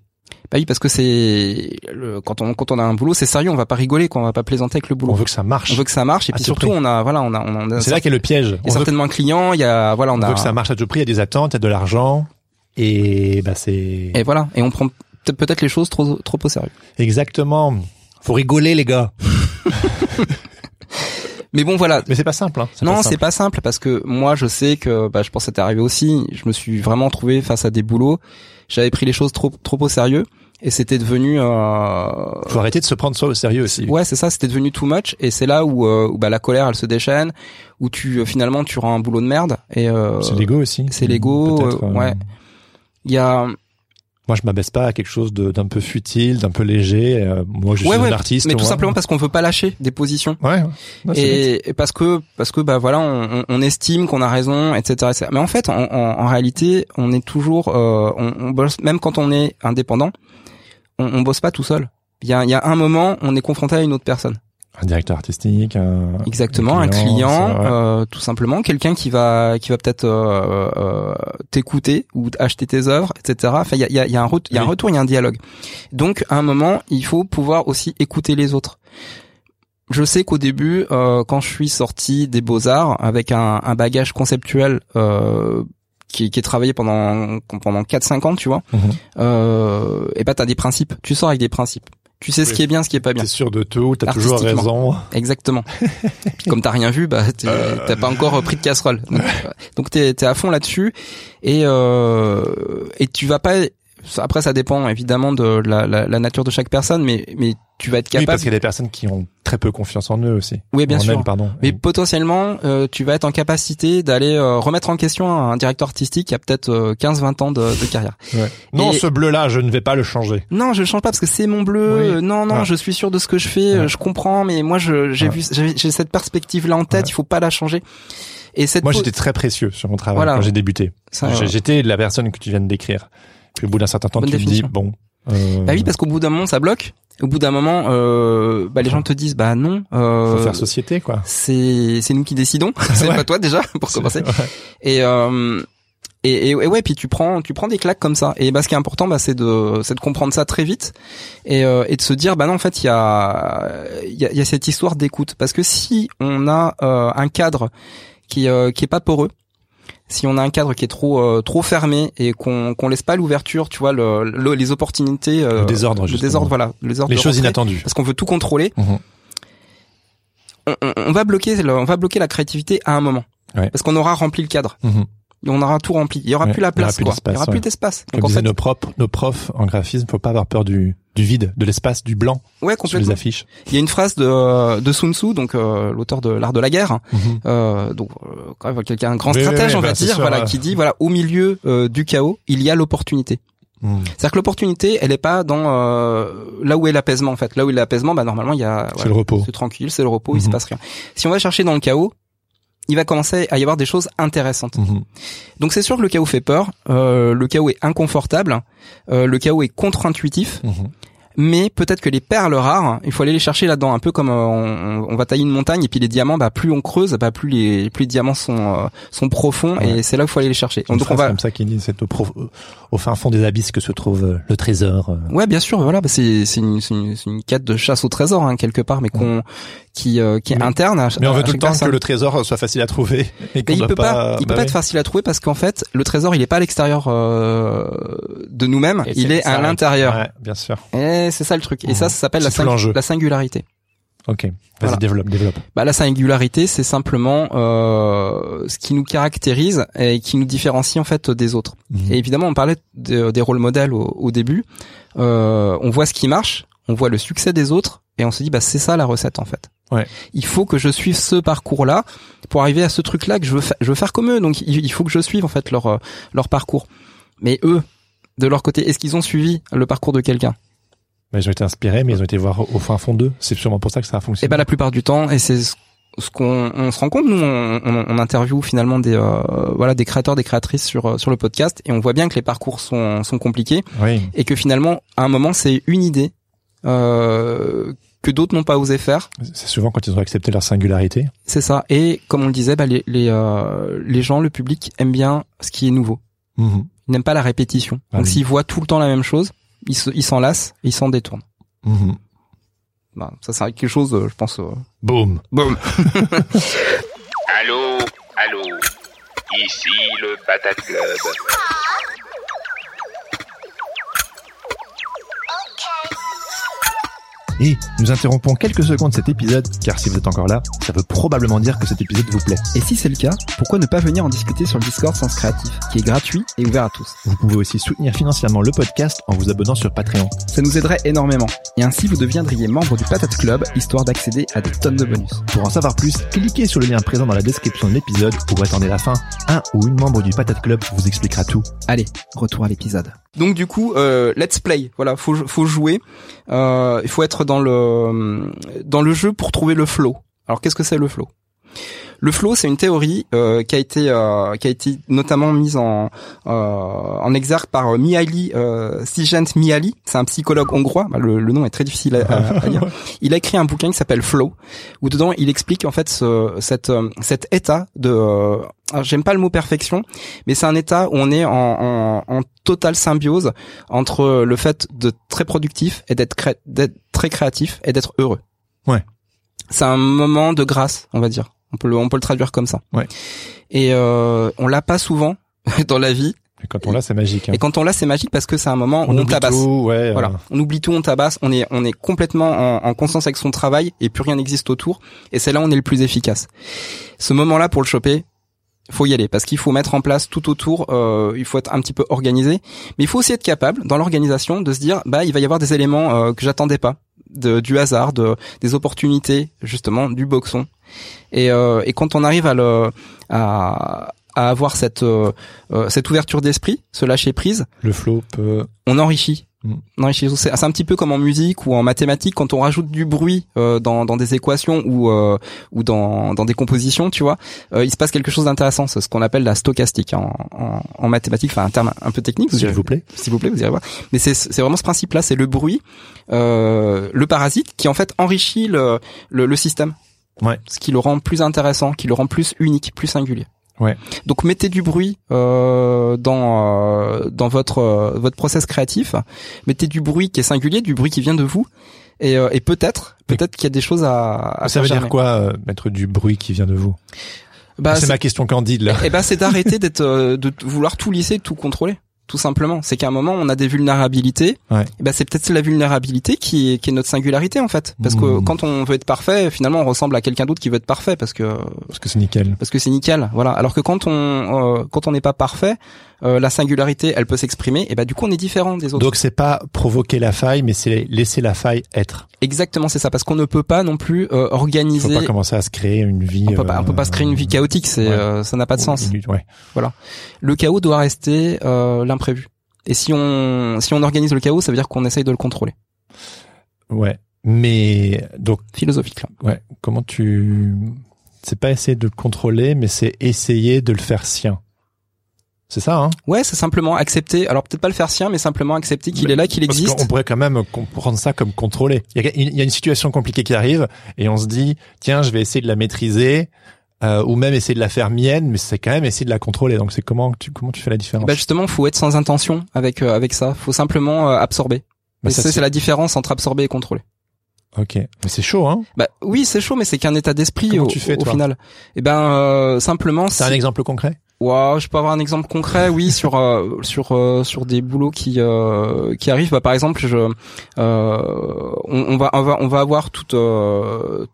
bah oui, parce que c'est le- quand on quand on a un boulot, c'est sérieux, on va pas rigoler, quoi, on va pas plaisanter avec le boulot. On veut que ça marche. On veut que ça marche et À puis tout surtout prix. on a voilà, on a on a, C'est là qu'est le piège. il y a certainement un client, il y a voilà, on on a veut que ça marche à tout prix. Il y a des attentes, il y a de l'argent, et bah c'est et voilà, et on prend peut- peut-être les choses trop trop au sérieux. exactement. Faut rigoler, les gars. Mais bon voilà, Mais c'est pas simple. Hein. non, c'est simple. pas simple parce que moi je sais que bah je pense que t'est arrivé aussi, je me suis vraiment trouvé face à des boulots, j'avais pris les choses trop trop au sérieux et c'était devenu euh, Faut arrêter de se prendre ça au sérieux aussi. Ouais, c'est ça, c'était devenu too much et c'est là où, euh, où bah, la colère elle se déchaîne, où tu euh, finalement tu rends un boulot de merde et euh, C'est l'ego aussi. c'est l'ego, euh, ouais. il y a Moi, je m'abaisse pas à quelque chose d'un peu futile, d'un peu léger. Euh, moi, je ouais suis ouais, un artiste. mais tout simplement parce qu'on veut pas lâcher des positions. Ouais. Et, et parce que parce que bah voilà on, estime qu'on a raison etc, etc. mais en fait en, en, en réalité on est toujours euh, on, on bosse même quand on est indépendant on, on bosse pas tout seul il y a, il y a un moment on est confronté à une autre personne Un directeur artistique. Un, Exactement, un client, vrai. euh, tout simplement, quelqu'un qui va qui va peut-être euh, euh, t'écouter ou acheter tes œuvres, etc. Enfin, il y a, y, a, il y a un il y a un retour, il y a un dialogue. Donc, à un moment, il faut pouvoir aussi écouter les autres. Je sais qu'au début, euh, quand je suis sorti des beaux arts avec un, un bagage conceptuel euh, qui, qui est travaillé pendant pendant 4-5 ans, tu vois, Mhm. euh, et bah t'as des principes. Tu sors avec des principes. Tu sais ce qui est bien, ce qui est pas bien. T'es sûr de tout, t'as toujours raison. Exactement. Puis comme t'as rien vu, bah t'es- t'as pas encore pris de casserole. Donc, euh, donc t'es t'es à fond là-dessus et euh, et tu vas pas. Après, ça dépend évidemment de la, la, la nature de chaque personne, mais mais tu vas être Oui, capable. parce qu'il y a des personnes qui ont très peu confiance en eux aussi. Oui, bien En sûr. elles, pardon. Mais potentiellement, euh, tu vas être en capacité d'aller euh, remettre en question un directeur artistique qui a peut-être euh, 15-20 ans de, de carrière. Ouais. Non, Et- ce bleu-là, je ne vais pas le changer. Non, je le change pas parce que c'est mon bleu. Oui. Euh, Non, non, je suis sûr de ce que je fais. Ouais. euh, Je comprends, mais moi, je, j'ai vu, j'ai cette perspective-là en tête. Il faut pas la changer. Et cette Moi, j'étais très précieux sur mon travail Voilà. quand j'ai débuté. J'ai- J'étais la personne que tu viens de décrire. Puis au bout d'un certain temps, Bonne tu te dis, définition. bon... Euh, Bah oui, parce qu'au bout d'un moment, ça bloque. Au bout d'un moment, euh, bah les gens te disent, bah non, euh, faut faire société, quoi. c'est c'est nous qui décidons. c'est Ouais. pas toi déjà pour commencer. Ouais. Et euh, Et, et, et ouais, puis tu prends, tu prends des claques comme ça. Et bah, ce qui est important, bah, c'est de, c'est de comprendre ça très vite et, euh, et de se dire, bah non, en fait, il y a, il y a, y a cette histoire d'écoute. Parce que si on a euh, un cadre qui, euh, qui est pas poreux, si on a un cadre qui est trop, euh, trop fermé et qu'on, qu'on laisse pas l'ouverture, tu vois, le, le- les opportunités, euh, Le désordre, le justement. désordre, voilà, le désordre Les de choses inattendues. parce qu'on veut tout contrôler. Mhm. On, on- on va bloquer, on va bloquer la créativité à un moment, Ouais. parce qu'on aura rempli le cadre. Mhm. On aura tout rempli. Il y aura Ouais, plus la il y aura place, quoi. Il y aura ouais. plus d'espace. Comme en fait, nos, propres, nos profs en graphisme, faut pas avoir peur du, du vide, de l'espace, du blanc ouais, sur les affiches. Il y a une phrase de, de Sun Tzu, donc euh, l'auteur de l'art de la guerre, Mhm. euh, donc euh, quand même quelqu'un un grand Oui, stratège, oui, on va bah, c'est dire, sûr, voilà, qui dit voilà, au milieu euh, du chaos, il y a l'opportunité. Mhm. C'est-à-dire que l'opportunité, elle est pas dans euh, là où est l'apaisement en fait. Là où est l'apaisement, bah normalement il y a C'est le repos. c'est tranquille, c'est le repos, il se Mhm. passe rien. Si on va chercher dans le chaos, il va commencer à y avoir des choses intéressantes. Mhm. Donc c'est sûr que le chaos fait peur, euh, le chaos est inconfortable, euh, le chaos est contre-intuitif, Mhm. Mais peut-être que les perles rares, il faut aller les chercher là-dedans, un peu comme euh, on, on va tailler une montagne et puis les diamants, bah plus on creuse, bah plus les plus les diamants sont euh, sont profonds Ouais. et c'est là qu'il faut aller les chercher. Une Donc on va comme ça qui dit c'est au, prof- au fin fond des abysses que se trouve euh, le trésor. euh. Ouais, bien sûr, voilà, bah c'est c'est une, c'est une, une quête de chasse au trésor hein, quelque part, mais qu'on qui euh, qui est Mais- interne. À, Mais on veut tout le temps personne. que le trésor soit facile à trouver et Mais il peut pas, il peut bah pas oui. être facile à trouver parce qu'en fait, le trésor, il est pas à l'extérieur euh, de nous-mêmes, il est à l'intérieur. Ouais, bien sûr. Et c'est ça le truc. Et ça, ça s'appelle la, la singularité. Ok. Vas-y, Voilà. développe, développe. Bah, la singularité, c'est simplement euh, ce qui nous caractérise et qui nous différencie en fait des autres. Mhm. Et évidemment, on parlait de- des rôles modèles au, au début. Euh, on voit ce qui marche, on voit le succès des autres, et on se dit bah c'est ça la recette en fait. Ouais. Il faut que je suive ce parcours-là pour arriver à ce truc-là que je veux, je veux faire comme eux. Donc il, il faut que je suive en fait leur euh, leur parcours. Mais eux, de leur côté, est-ce qu'ils ont suivi le parcours de quelqu'un? Mais ils ont été inspirés, mais ils ont été voir au fin fond d'eux. C'est sûrement pour ça que ça a Et fonctionné. ben la plupart du temps, et c'est ce qu'on on se rend compte, nous on, on, on interviewe finalement des euh, voilà des créateurs, des créatrices sur euh, sur le podcast, et on voit bien que les parcours sont sont compliqués Oui. et que finalement à un moment c'est une idée euh, que d'autres n'ont pas osé faire, C'est souvent quand ils ont accepté leur singularité. c'est ça. Et comme on le disait, bah, les les euh, les gens, le public aime bien ce qui est nouveau. Mhm. Ils n'aiment pas la répétition. Ah Donc oui. s'ils voient tout le temps la même chose, ils se- ils s'en lassent, et ils s'en détournent. Mhm. Bah, ça c'est quelque chose, euh, je pense. euh, Boum. Boum. Allô, allô, ici le Patate Club. Et nous interrompons quelques secondes cet épisode, car si vous êtes encore là, ça veut probablement dire que cet épisode vous plaît. Et si c'est le cas, pourquoi ne pas venir en discuter sur le Discord Sens Créatif, qui est gratuit et ouvert à tous Vous pouvez aussi soutenir financièrement le podcast en vous abonnant sur Patreon. Ça nous aiderait énormément. Et ainsi, vous deviendriez membre du Patate Club, histoire d'accéder à des tonnes de bonus. Pour en savoir plus, cliquez sur le lien présent dans la description de l'épisode ou attendez la fin. Un ou une membre du Patate Club vous expliquera tout. Allez, retour à l'épisode. Donc du coup, euh, let's play. Voilà, faut faut jouer. Euh, il faut être dans le dans le jeu pour trouver le flow. Alors qu'est-ce que c'est le flow? Le flow, c'est une théorie euh, qui a été euh, qui a été notamment mise en euh, en exergue par euh, Mihaly euh, Csikszent Mihaly. C'est un psychologue hongrois. Bah, le, le nom est très difficile à, à- lire. Il a écrit un bouquin qui s'appelle Flow, où dedans il explique en fait ce, cette euh, cet état de euh, alors, j'aime pas le mot perfection, mais c'est un état où on est en, en, en totale symbiose entre le fait de très productif et d'être cré- d'être très créatif et d'être heureux. Ouais. C'est un moment de grâce, on va dire. On peut le, on peut le traduire comme ça. Ouais. Et euh, on l'a pas souvent dans la vie. Et quand on l'a, c'est magique. hein. Et quand on l'a, c'est magique parce que c'est un moment où on, oublie tabasse. tout, ouais. Voilà, euh, on oublie tout, on tabasse, on est on est complètement en, en conscience avec son travail et plus rien n'existe autour. Et c'est là où on est le plus efficace. Ce moment-là pour le choper, faut y aller parce qu'il faut mettre en place tout autour. euh, il faut être un petit peu organisé, mais il faut aussi être capable dans l'organisation de se dire bah il va y avoir des éléments euh, que j'attendais pas, de, du hasard, de des opportunités justement du boxon. Et, euh, et quand on arrive à le à, à avoir cette euh, euh, cette ouverture d'esprit, ce lâcher prise, Le flow peut. on enrichit. Mm. On enrichit. C'est un petit peu comme en musique ou en mathématiques quand on rajoute du bruit euh, dans, dans des équations ou euh, ou dans, dans des compositions, tu vois, euh, il se passe quelque chose d'intéressant. C'est ce qu'on appelle la stochastique en, en, en mathématiques. Enfin, un terme un peu technique. S'il vous plaît. S'il vous plaît, vous irez voir. Mais c'est c'est vraiment ce principe-là, c'est le bruit, euh, le parasite qui en fait enrichit le le, le système. Ouais. Ce qui le rend plus intéressant, qui le rend plus unique, plus singulier. Ouais. Donc mettez du bruit euh, dans euh, dans votre euh, votre process créatif. Mettez du bruit qui est singulier, du bruit qui vient de vous. Et, euh, et peut-être peut-être qu'il y a des choses à, à Ça veut dire quoi euh, mettre du bruit qui vient de vous? Bah, C'est ma question candide là. Eh ben, c'est d'arrêter d'être, euh, de vouloir tout lisser, tout contrôler. Tout simplement. C'est qu'à un moment, on a des vulnérabilités. Ouais. Eh ben, c'est peut-être la vulnérabilité qui est, qui est notre singularité, en fait. Parce que Mmh. quand on veut être parfait, finalement, on ressemble à quelqu'un d'autre qui veut être parfait parce que, Parce que c'est nickel. parce que c'est nickel. Voilà. Alors que quand on, euh, quand on n'est pas parfait, euh, la singularité, elle peut s'exprimer. Et ben, du coup, on est différent des autres. Donc c'est pas provoquer la faille, mais c'est laisser la faille être. Exactement, c'est ça. Parce qu'on ne peut pas non plus euh, Il faut organiser. pas commencer à se créer une vie. On peut pas, on peut pas se créer une vie chaotique. C'est, ouais. euh, ça n'a pas de sens. Ouais. le chaos doit rester euh, l'imprévu. Et si on si on organise le chaos, ça veut dire qu'on essaye de le contrôler. Ouais. Mais donc Philosophique là. ouais, comment tu c'est pas essayer de le contrôler, mais c'est essayer de le faire sien. C'est ça, hein Ouais, c'est simplement accepter. Alors peut-être pas le faire sien, mais simplement accepter qu'il est là, qu'il Parce existe. qu'on pourrait quand même comprendre ça comme contrôler. Il y, a, une situation compliquée qui arrive et on se dit tiens, je vais essayer de la maîtriser euh, ou même essayer de la faire mienne, mais c'est quand même essayer de la contrôler. Donc c'est comment tu comment tu fais la différence Bah justement, faut être sans intention avec euh, avec ça. Faut simplement euh, absorber. Bah, et ça, ça, c'est la différence entre absorber et contrôler. Ok, mais c'est chaud, hein Bah oui, c'est chaud, mais c'est qu'un état d'esprit au, tu fais, au toi final. Et ben euh, simplement. C'est un exemple concret Ouah, je peux avoir un exemple concret, oui, sur euh, sur euh, sur des boulots qui euh, qui arrivent. Bah, par exemple, je euh, on, on va on va on va avoir tout euh,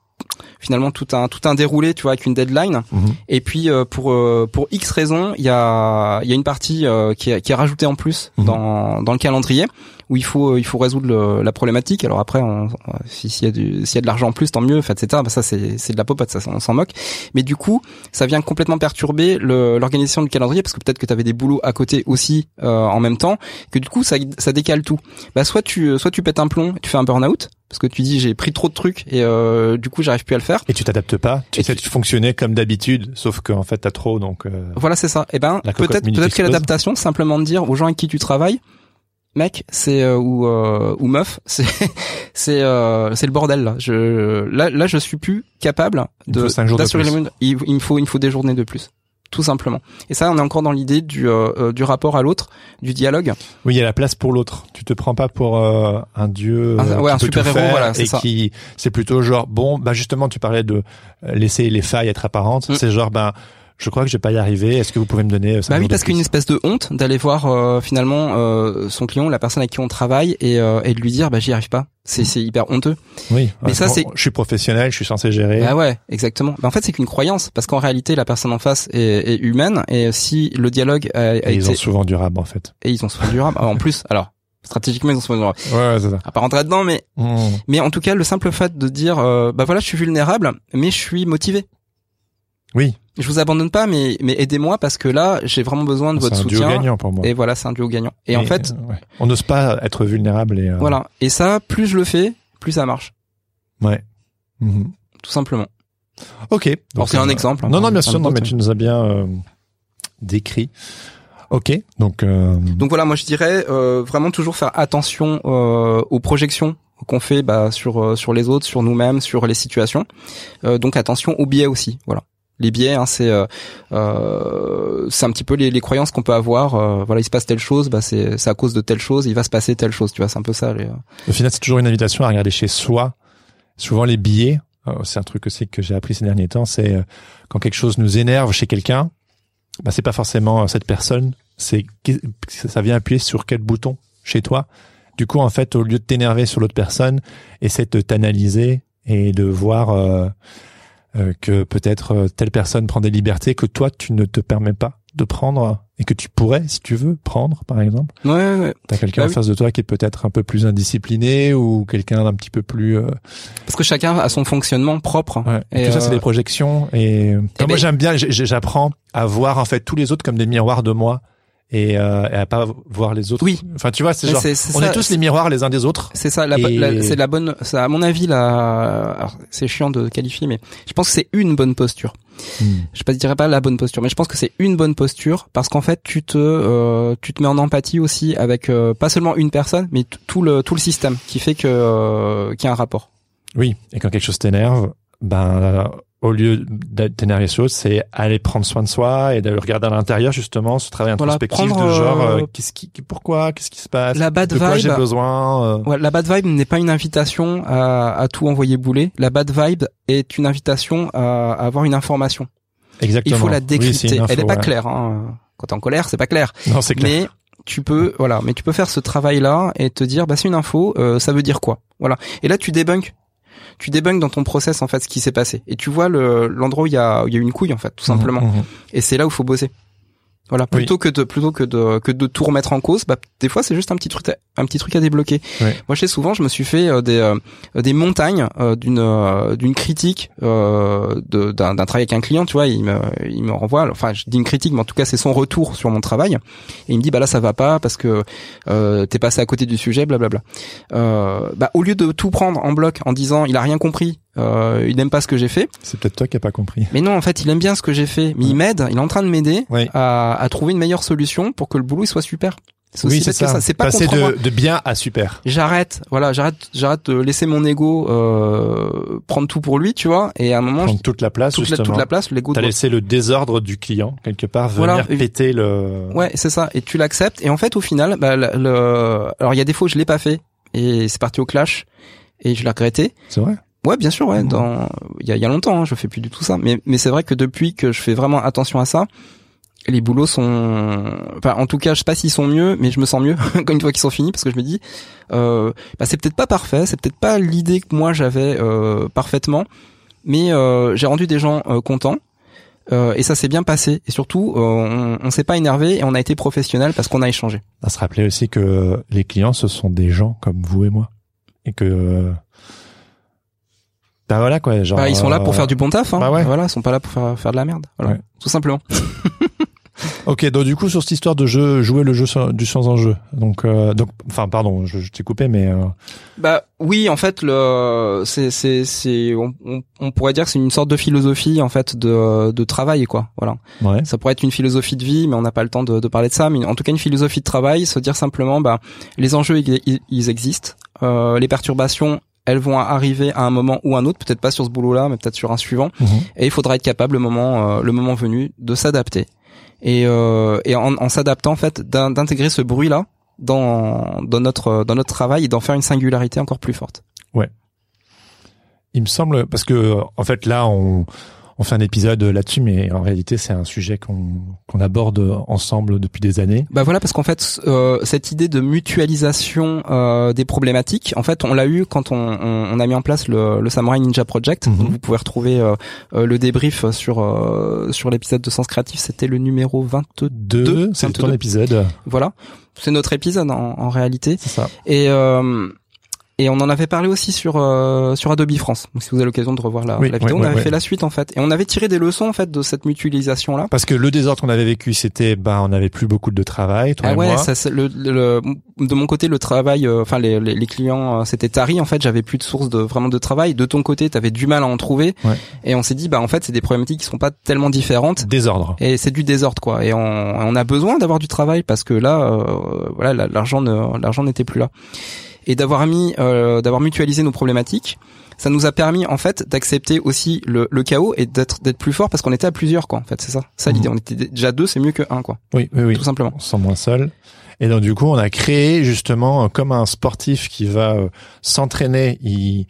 finalement tout un tout un déroulé, tu vois, avec une deadline. Mhm. Et puis euh, pour euh, pour X raisons, il y a il y a une partie euh, qui est qui est rajoutée en plus Mhm. dans dans le calendrier où il faut il faut résoudre le- la problématique. Alors après, on, si- s'il y a du s'il y a de l'argent en plus, tant mieux. Fait, etc. Bah, ça c'est c'est de la popote, ça on s'en moque. Mais du coup, ça vient complètement perturber l'organisation du calendrier parce que peut-être que tu avais des boulots à côté aussi euh, en même temps, que du coup ça ça décale tout. Bah soit tu soit tu pètes un plomb, tu fais un burn-out parce que tu dis j'ai pris trop de trucs et euh, du coup j'arrive plus à le faire. Et tu t'adaptes pas, tu Et essaies de fonctionner comme d'habitude, sauf qu'en fait t'as trop, donc euh, Voilà, c'est ça. Et ben La cocotte peut-être peut-être que l'adaptation, simplement de dire aux gens avec qui tu travailles, mec, c'est euh, ou euh, ou meuf, c'est c'est euh, c'est le bordel là. Je là là je suis plus capable de d'assurer le monde. Il, il me faut il me faut des journées de plus. Tout simplement. Et ça, on est encore dans l'idée du euh, euh, du rapport à l'autre, du dialogue. oui, il y a la place pour l'autre. Tu te prends pas pour euh, un dieu, Un- euh, ouais, un peut tout super-héros, faire voilà, c'est ça. qui c'est plutôt genre bon, bah justement tu parlais de laisser les failles être apparentes. Mm. C'est genre ben je crois que je vais pas y arriver. Est-ce que vous pouvez me donner euh, cinq Bah oui, parce qu'il y a une plus espèce de honte d'aller voir euh, finalement euh, son client, la personne avec qui on travaille, et, euh, et de lui dire bah j'y arrive pas. C'est c'est hyper honteux. Oui, Mais ça, c'est- je suis professionnel, je suis censé gérer. Bah ouais, exactement. Bah en fait, c'est qu'une croyance, parce qu'en réalité, la personne en face est, est humaine, et si le dialogue a, a et ils ont souvent du rab en fait. Et ils ont souvent du rab. En plus, alors, stratégiquement, ils ont souvent du rab. Ouais, c'est ça. À pas rentrer dedans, mais, Mm. mais en tout cas, le simple fait de dire, euh, bah voilà, je suis vulnérable, mais je suis motivé. Oui, Je vous abandonne pas, mais, mais aidez-moi, parce que là, j'ai vraiment besoin de votre c'est un duo soutien. gagnant pour moi. Et voilà, c'est un duo gagnant. Et, en fait, euh, ouais. on n'ose pas être vulnérable et euh, voilà. Et ça, plus je le fais, plus ça marche. Ouais. Mhm. Tout simplement. Ok. Alors, Donc, c'est un euh, exemple, hein, Non, non, bien sûr, non, mais tu nous as bien euh, décrit. Ok. Donc. Euh, Donc voilà, moi je dirais euh, vraiment toujours faire attention euh, aux projections qu'on fait bah, sur euh, sur les autres, sur nous-mêmes, sur les situations. Euh, donc attention aux biais aussi. Voilà. Les biais, hein, c'est euh, euh, c'est un petit peu les, les croyances qu'on peut avoir. euh, voilà, il se passe telle chose, bah c'est à cause de telle chose, il va se passer telle chose. Tu vois, c'est un peu ça. Les, euh. Au final, c'est toujours une invitation à regarder chez soi. Souvent, les billets, euh, c'est un truc aussi que j'ai appris ces derniers temps, c'est euh, quand quelque chose nous énerve chez quelqu'un, bah, c'est pas forcément cette personne, c'est ça vient appuyer sur quel bouton chez toi. Du coup, en fait, au lieu de t'énerver sur l'autre personne, essaie de t'analyser et de voir que peut-être euh, telle personne prend des libertés que toi, tu ne te permets pas de prendre et que tu pourrais, si tu veux, prendre, par exemple. Ouais, ouais, ouais. T'as quelqu'un Bah en oui. face de toi qui est peut-être un peu plus indiscipliné ou quelqu'un d'un petit peu plus. euh, Parce que chacun a son fonctionnement propre. ouais. Et Et, tout ça, c'est euh, des projections. Et, Enfin, eh moi, ben- j'aime bien. J'apprends à voir en fait tous les autres comme des miroirs de moi et, euh, et à pas voir les autres. Oui. Enfin, tu vois, c'est genre. on ça, est tous les miroirs les uns des autres. C'est ça, la, Et- la- c'est la bonne. C'est à mon avis alors, C'est chiant de qualifier, mais je pense que c'est une bonne posture. Je ne dirais pas la bonne posture, mais je pense que c'est une bonne posture parce qu'en fait tu te euh, tu te mets en empathie aussi avec euh, pas seulement une personne, mais tout le tout le système qui fait que euh, qu'il y a un rapport. Oui. Et quand quelque chose t'énerve, ben au lieu d'énerver les choses, c'est aller prendre soin de soi et de regarder à l'intérieur justement ce travail Voilà, introspectif prendre, de genre euh, euh, qu'est-ce qui, pourquoi, qu'est-ce qui se passe, La bad de quoi j'ai vibe. besoin. euh, Ouais, la bad vibe n'est pas une invitation à, à tout envoyer bouler. La bad vibe est une invitation à, à avoir une information. Exactement. Il faut la Oui, décrypter. info, Elle est pas ouais. claire. Hein. Quand t'es en colère, c'est pas clair. Non, c'est clair. Mais tu peux, voilà, mais tu peux faire ce travail-là et te dire, bah c'est une info, euh, ça veut dire quoi, voilà. Et là, tu débunk. Tu débunk dans ton process en fait ce qui s'est passé et tu vois le l'endroit où il y a où il y a une couille en fait tout simplement. Mhm, mhm. Et c'est là où faut bosser. Voilà, plutôt que de plutôt que de que de tout remettre en cause, bah des fois c'est juste un petit truc à, un petit truc à débloquer. Ouais. Moi, je sais souvent, je me suis fait euh, des euh, des montagnes euh, d'une euh, d'une critique euh, de- d'un d'un travail avec un client, tu vois, il me il me renvoie enfin, je dis une critique mais en tout cas, c'est son retour sur mon travail et il me dit bah là ça va pas parce que euh, t'es passé à côté du sujet, blablabla. Euh, bah au lieu de tout prendre en bloc en disant il a rien compris, euh, il n'aime pas ce que j'ai fait. C'est peut-être toi qui as pas compris. Mais non, en fait, il aime bien ce que j'ai fait, mais il m'aide, il est en train de m'aider Oui. à, à trouver une meilleure solution pour que le boulot il soit super. Oui, c'est que ça. C'est pas Passer contre moi. de, de bien à super. J'arrête, voilà, j'arrête, j'arrête de laisser mon ego euh, prendre tout pour lui, tu vois. Et à un moment, Prendre toute la place, toute, la, justement. toute la place, l'ego. T'as laissé le désordre du client quelque part venir Voilà. péter le. Ouais, c'est ça. Et tu l'acceptes. Et en fait, au final, bah, le, le- alors il y a des fois où je l'ai pas fait et c'est parti au clash et je l'ai regretté. C'est vrai. Ouais, bien sûr, ouais. Mhm. Dans il y a, y a longtemps, hein, je fais plus du tout ça. Mais mais c'est vrai que depuis que je fais vraiment attention à ça, les boulots sont, enfin en tout cas, je sais pas s'ils sont mieux, mais je me sens mieux quand une fois qu'ils sont finis parce que je me dis, euh, bah c'est peut-être pas parfait, c'est peut-être pas l'idée que moi j'avais euh, parfaitement, mais euh, j'ai rendu des gens euh, contents. euh, et ça s'est bien passé. Et surtout, euh, on, on s'est pas énervé et on a été professionnel parce qu'on a échangé. À se rappeler aussi que les clients, ce sont des gens comme vous et moi. Et que... Ben voilà quoi, genre... Bah, ils sont là pour euh, faire du bon taf. Hein. bah ouais. Voilà, ils sont pas là pour faire, faire de la merde. Voilà, Ouais. tout simplement. Ok, donc du coup sur cette histoire de jeu, jouer le jeu sans- du sans enjeu. Donc, euh, donc, enfin, pardon, je, je t'ai coupé, mais euh, Bah oui, en fait, le c'est c'est c'est on, on, on pourrait dire que c'est une sorte de philosophie en fait de de travail quoi. Voilà. ouais. Ça pourrait être une philosophie de vie, mais on n'a pas le temps de, de parler de ça. Mais en tout cas, une philosophie de travail, se dire simplement, bah les enjeux ils, ils- ils existent, euh, les perturbations elles vont arriver à un moment ou un autre, peut-être pas sur ce boulot-là, mais peut-être sur un suivant. Mhm. Et il faudra être capable, le moment, euh, le moment venu, de s'adapter. Et, euh, et en, en s'adaptant, en fait, d'in- d'intégrer ce bruit-là dans, dans notre dans notre travail et d'en faire une singularité encore plus forte. Il me semble parce que en fait là on on fait un épisode là-dessus, mais en réalité c'est un sujet qu'on qu'on aborde ensemble depuis des années. Bah voilà, parce qu'en fait, euh, cette idée de mutualisation euh, des problématiques, en fait, on l'a eu quand on, on, on a mis en place le, le Samurai Ninja Project. Mhm. Vous pouvez retrouver euh, euh, le débrief sur euh, sur l'épisode de Sens Créatif. C'était le numéro 22. Deux, c'est ton 22. épisode, Voilà, c'est notre épisode en, en réalité. c'est ça. Et euh, et on en avait parlé aussi sur euh, sur Adobe France. Donc si vous avez l'occasion de revoir la, Oui, la vidéo, oui, on avait oui. fait la suite en fait. Et on avait tiré des leçons en fait de cette mutualisation là. Parce que le désordre qu'on avait vécu, c'était bah on avait plus beaucoup de travail, toi Ah et ouais, moi. ça, le, le- de mon côté le travail, euh, enfin les, les, les clients euh, c'était tari en fait, j'avais plus de source de vraiment de travail. De ton côté, t'avais du mal à en trouver, Ouais. et on s'est dit bah en fait c'est des problématiques qui sont pas tellement différentes. Désordre. Et c'est du désordre quoi. Et on, on a besoin d'avoir du travail parce que là, euh, voilà, la- l'argent ne, l'argent n'était plus là. Et d'avoir mis, euh, d'avoir mutualisé nos problématiques, ça nous a permis en fait d'accepter aussi le, le chaos et d'être d'être plus fort parce qu'on était à plusieurs quoi. En fait, c'est ça, ça Mhm. l'idée. On était déjà deux, c'est mieux que un quoi, Oui, oui, oui. tout simplement. On se sent moins seul. Et donc du coup, on a créé justement euh, comme un sportif qui va euh, s'entraîner. Il,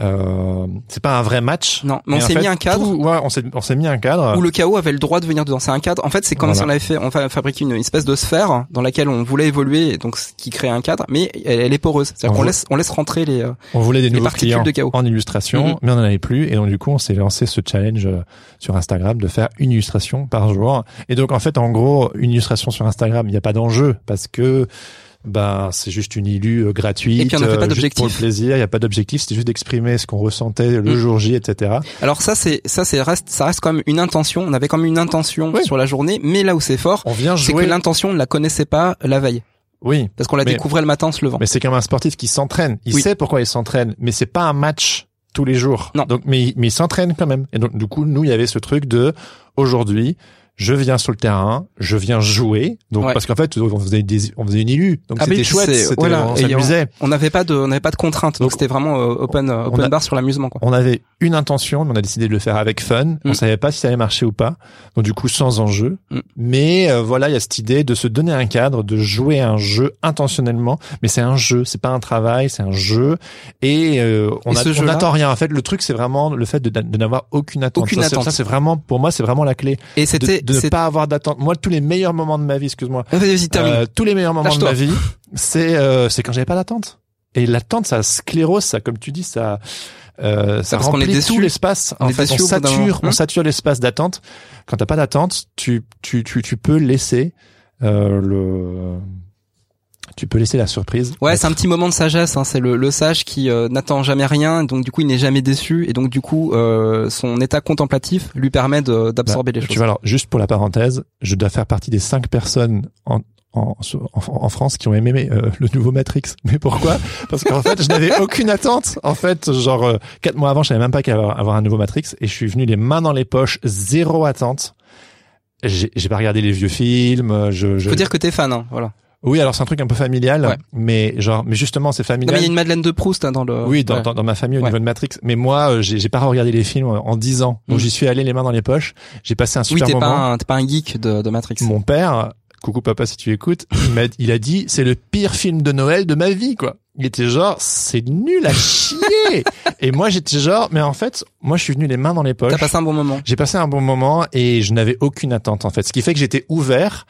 euh, c'est pas un vrai match. Non, mais on s'est fait, mis un cadre. tout- ouais, on s'est, on s'est mis un cadre. où le chaos avait le droit de venir dedans. C'est un cadre. En fait, c'est comme Voilà. si on avait fait, on fa- fabriqué une espèce de sphère dans laquelle on voulait évoluer, et donc qui crée un cadre, mais elle, elle est poreuse. C'est-à-dire On qu'on laisse, on laisse rentrer les. euh, On voulait des nouveaux particules clients de chaos. en illustration, Mhm. mais on n'en avait plus. Et donc du coup, on s'est lancé ce challenge euh, sur Instagram de faire une illustration par jour. Et donc en fait, en gros, une illustration sur Instagram, il n'y a pas d'enjeu parce que ben c'est juste une illu euh, gratuite. Et puis, on n'a fait pas euh, juste d'objectif. pour le plaisir. Il n'y a pas d'objectif. C'était juste d'exprimer ce qu'on ressentait le Mhm. jour J, etc. Alors ça, c'est ça, c'est reste, ça reste quand même une intention. On avait quand même une intention Oui. sur la journée, mais là où c'est fort, On vient c'est que jouer. l'intention, on ne la connaissait pas la veille, Oui, parce qu'on la Mais- découvrait le matin en se levant. mais c'est comme un sportif qui s'entraîne. Il Oui. sait pourquoi il s'entraîne, mais c'est pas un match tous les jours. Non. Donc, mais, mais il s'entraîne quand même. Et donc, du coup, nous, il y avait ce truc de aujourd'hui, je viens sur le terrain, je viens jouer. Donc Ouais. parce qu'en fait, on faisait des, on faisait une illu, donc Ah, c'était chouette, c'était, voilà, on s'amusait. On n'avait pas de, on n'avait pas de contraintes, donc c'était vraiment euh, open, open a- bar sur l'amusement, quoi. On avait une intention, mais on a décidé de le faire avec fun. On Mm. savait pas si ça allait marcher ou pas. Donc du coup, sans enjeu. Mm. Mais euh, voilà, il y a cette idée de se donner un cadre, de jouer un jeu intentionnellement. Mais c'est un jeu, c'est pas un travail, c'est un jeu. Et euh, on on n'attend rien. En fait, le truc, c'est vraiment le fait de, de n'avoir aucune attente. Aucune Ça, c'est- attente. Ça, c'est vraiment, pour moi, c'est vraiment la clé. Et c'était, de ne pas avoir d'attente. Moi, tous les meilleurs moments de ma vie, excuse-moi, euh, tous les meilleurs moments de ma vie, c'est euh, c'est quand j'avais pas d'attente. Et l'attente, ça sclérose, ça, comme tu dis, ça euh, ça est remplit déçu. tout l'espace. On En est fait, sature, on Hmm. sature l'espace d'attente. Quand t'as pas d'attente, tu tu tu tu peux laisser euh, le tu peux laisser la surprise. Ouais, c'est un petit moment de sagesse. Hein. C'est le, le sage qui euh, n'attend jamais rien, donc du coup il n'est jamais déçu, et donc du coup euh, son état contemplatif lui permet d'absorber les Tu choses. vois, alors, juste pour la parenthèse, je dois faire partie des cinq personnes en, en, en, en France qui ont aimé euh, le nouveau Matrix. Mais pourquoi? Parce qu'en fait, je n'avais aucune attente. En fait, genre, euh, quatre mois avant, je savais même pas qu'il allait avoir, un nouveau Matrix. Et je suis venu les mains dans les poches, zéro attente. J'ai j'ai pas regardé les vieux films. euh, Je, je... Faut dire que t'es fan, hein, voilà. Oui, alors c'est un truc un peu familial, Ouais. mais genre, mais justement, c'est Non, familial. mais il y a une Madeleine de Proust hein, dans le. Oui, dans, Ouais. dans, dans ma famille au Ouais. niveau de Matrix. Mais moi, euh, j'ai pas regardé les films en dix ans. Donc Mm. j'y suis allé les mains dans les poches. J'ai passé un Oui, super t'es moment. pas un, t'es pas un geek de, de Matrix. Mon père, coucou papa si tu écoutes, il m'a, il a dit c'est le pire film de Noël de ma vie quoi. Il était genre c'est nul à chier. et moi j'étais genre mais en fait moi je suis venu les mains dans les poches. T'as passé un bon moment. J'ai passé un bon moment et je n'avais aucune attente en fait. Ce qui fait que j'étais ouvert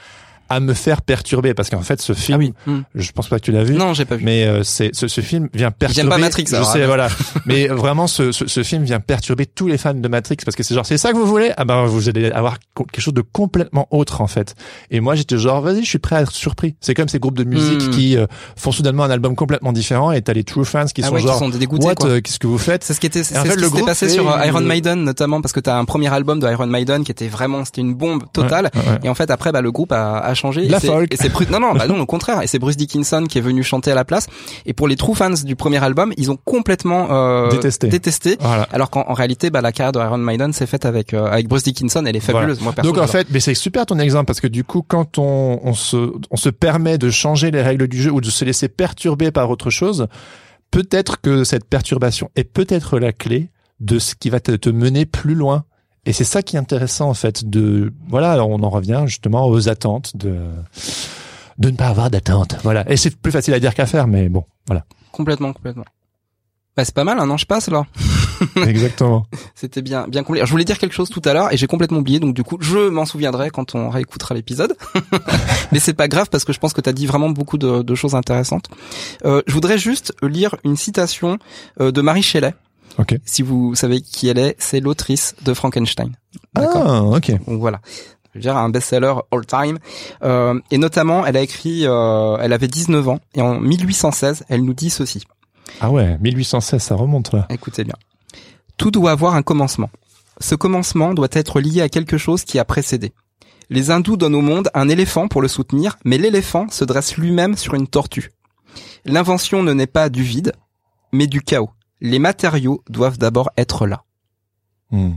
à me faire perturber parce qu'en fait ce film, Ah oui. Hmm. je pense pas que tu l'as vu. Non, j'ai pas vu. Mais euh, c'est ce, ce film vient perturber. Pas Matrix, Je alors, sais, hein. voilà. Mais vraiment, ce, ce, ce film vient perturber tous les fans de Matrix parce que c'est genre, c'est ça que vous voulez? Ah ben, vous allez avoir quelque chose de complètement autre en fait. Et moi, j'étais genre, vas-y, je suis prêt à être surpris. C'est comme ces groupes de musique Hmm. qui euh, font soudainement un album complètement différent et t'as les true fans qui ah sont ouais, genre, qui sont dégoûtés what, euh, qu'est-ce que vous faites? C'est ce qui était, c'est ce fait, qui s'était passé sur euh, Iron Maiden notamment parce que t'as un premier album de Iron Maiden qui était vraiment, c'était une bombe totale. Ouais, ouais. Et en fait, après, bah, le groupe a, a changé. La folk. Et c'est Bru- non, non, bah non, au contraire. Et c'est Bruce Dickinson qui est venu chanter à la place. Et pour les true fans du premier album, ils ont complètement euh, Détesté. détesté. Voilà. Alors qu'en en réalité, bah, la carrière de Iron Maiden s'est faite avec euh, avec Bruce Dickinson. Elle est fabuleuse. Moi, perso, Donc en fait, mais c'est super ton exemple parce que du coup, quand on, on se on se permet de changer les règles du jeu ou de se laisser perturber par autre chose, peut-être que cette perturbation est peut-être la clé de ce qui va te, te mener plus loin. Et c'est ça qui est intéressant en fait. De voilà, on en revient justement aux attentes de de ne pas avoir d'attente. Voilà. Et c'est plus facile à dire qu'à faire, mais bon, voilà. complètement, complètement. Bah, c'est pas mal, un an je passe là. Exactement. C'était bien, bien complet. Alors, je voulais dire quelque chose tout à l'heure et j'ai complètement oublié, donc du coup, je m'en souviendrai quand on réécoutera l'épisode. Mais c'est pas grave parce que je pense que t'as dit vraiment beaucoup de, de choses intéressantes. Euh, je voudrais juste lire une citation euh, de Marie Shelley. Ok. Si vous savez qui elle est, c'est l'autrice de Frankenstein. D'accord. Ah, ok. Donc voilà. Je veux dire un best-seller all time. Euh, et notamment, elle a écrit, euh, elle avait 19 ans et en 1816, elle nous dit ceci. Ah ouais, 1816, ça remonte là. Écoutez bien. Tout doit avoir un commencement. Ce commencement doit être lié à quelque chose qui a précédé. Les hindous donnent au monde un éléphant pour le soutenir, mais l'éléphant se dresse lui-même sur une tortue. L'invention ne naît pas du vide, mais du chaos. Les matériaux doivent d'abord être là. Hmm.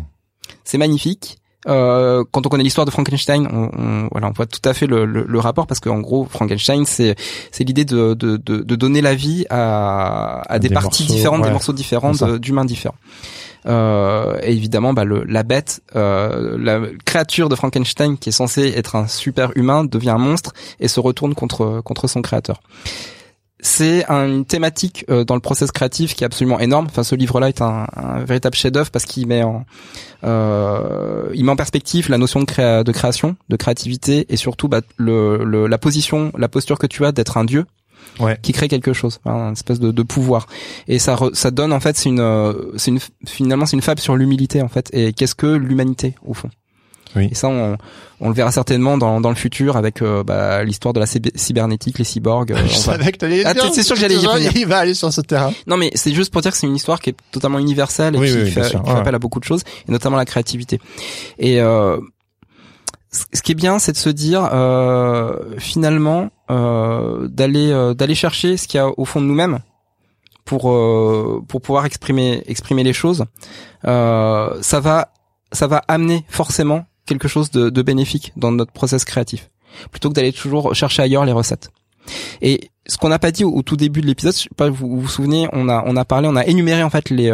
C'est magnifique. Euh, quand on connaît l'histoire de Frankenstein, on, on- voilà, on voit tout à fait le, le- le rapport parce qu'en gros, Frankenstein, c'est c'est l'idée de, de, de, de donner la vie à, à des, Des parties morceaux, différentes, ouais. des morceaux différents, de- d'humains différents. Euh, et évidemment, bah, le, la bête, euh, la créature de Frankenstein, qui est censée être un super humain, devient un monstre et se retourne contre contre son créateur. C'est un- une thématique euh, dans le process créatif qui est absolument énorme. Enfin, ce livre-là est un, un véritable chef-d'œuvre parce qu'il met en euh, il met en perspective la notion de, créa- de création, de créativité et surtout bah, le, le- la position, la posture que tu as d'être un dieu Ouais. qui crée quelque chose, hein, une espèce de, de pouvoir. Et ça, re- ça donne en fait, c'est une, euh, c'est une, finalement, c'est une fable sur l'humilité en fait. Et qu'est-ce que l'humanité au fond? Oui. Et ça, on, on le verra certainement dans, dans le futur avec euh, bah, l'histoire de la cyb- cybernétique, les cyberborgs. euh, Je on va- savais que t'allais Ah, c'est sûr que j'allais y venir. Il va aller sur ce terrain. Non, mais c'est juste pour dire que c'est une histoire qui est totalement universelle et Oui, qui, oui, fait, qui fait Ouais. appel à beaucoup de choses, et notamment la créativité. Et euh, ce ce qui est bien, c'est de se dire euh, finalement euh, d'aller euh, d'aller chercher ce qu'il y a au fond de nous-mêmes pour euh, pour pouvoir exprimer exprimer les choses. Euh, ça va ça va amener forcément quelque chose de, de bénéfique dans notre process créatif, plutôt que d'aller toujours chercher ailleurs les recettes. Et ce qu'on n'a pas dit au, au tout début de l'épisode, je sais pas vous vous, vous souvenez, on a on a parlé, on a énuméré en fait les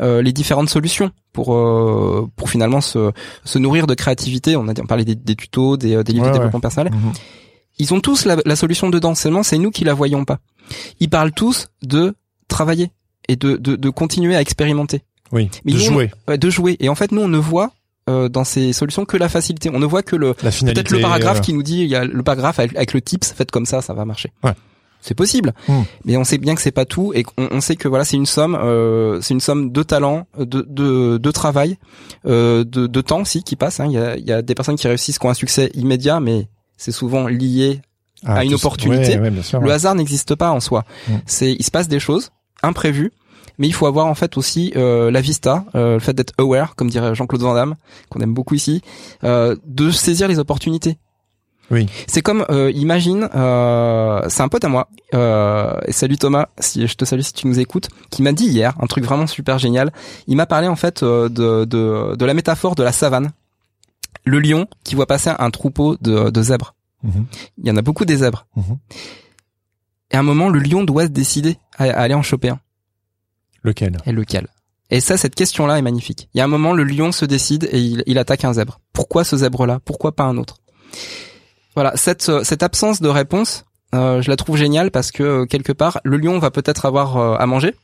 euh, les différentes solutions pour euh, pour finalement se se nourrir de créativité. On a on parlait des, des tutos, des, euh, des livres Ouais, de développement personnel. Mhm. Ils ont tous la, la solution dedans, seulement c'est nous qui la voyons pas. Ils parlent tous de travailler et de de, de continuer à expérimenter, Oui, Mais de nous, on- jouer. Ouais, de jouer. Et en fait, nous on ne voit euh, dans ces solutions que la facilité. On ne voit que le peut-être le paragraphe euh, qui nous dit il y a le paragraphe avec, avec le tips faites comme ça ça va marcher Ouais. c'est possible Hmm. mais on sait bien que c'est pas tout et on sait que voilà c'est une somme euh, c'est une somme de talent de de, de travail euh, de, de temps aussi qui passe hein. il y a il y a des personnes qui réussissent qui ont un succès immédiat mais c'est souvent lié ah, à une opportunité. Ouais, ouais, bien sûr. le hasard n'existe pas en soi Hmm. c'est il se passe des choses imprévues mais il faut avoir en fait aussi euh, la vista, euh, le fait d'être aware, comme dirait Jean-Claude Van Damme, qu'on aime beaucoup ici, euh, de saisir les opportunités. Oui. C'est comme, euh, imagine, euh, c'est un pote à moi, euh, et salut Thomas, si je te salue si tu nous écoutes, qui m'a dit hier un truc vraiment super génial. Il m'a parlé en fait euh, de, de, de la métaphore de la savane. Le lion qui voit passer un troupeau de, de zèbres. Mhm. Il y en a beaucoup des zèbres. Mhm. Et à un moment, le lion doit se décider à, à aller en choper un. Lequel? Et lequel? Et ça, cette question-là est magnifique. Il y a un moment, le lion se décide et il, il attaque un zèbre. Pourquoi ce zèbre-là? Pourquoi pas un autre? Voilà, cette, euh, cette absence de réponse, euh, je la trouve géniale parce que euh, quelque part, le lion va peut-être avoir euh, à manger,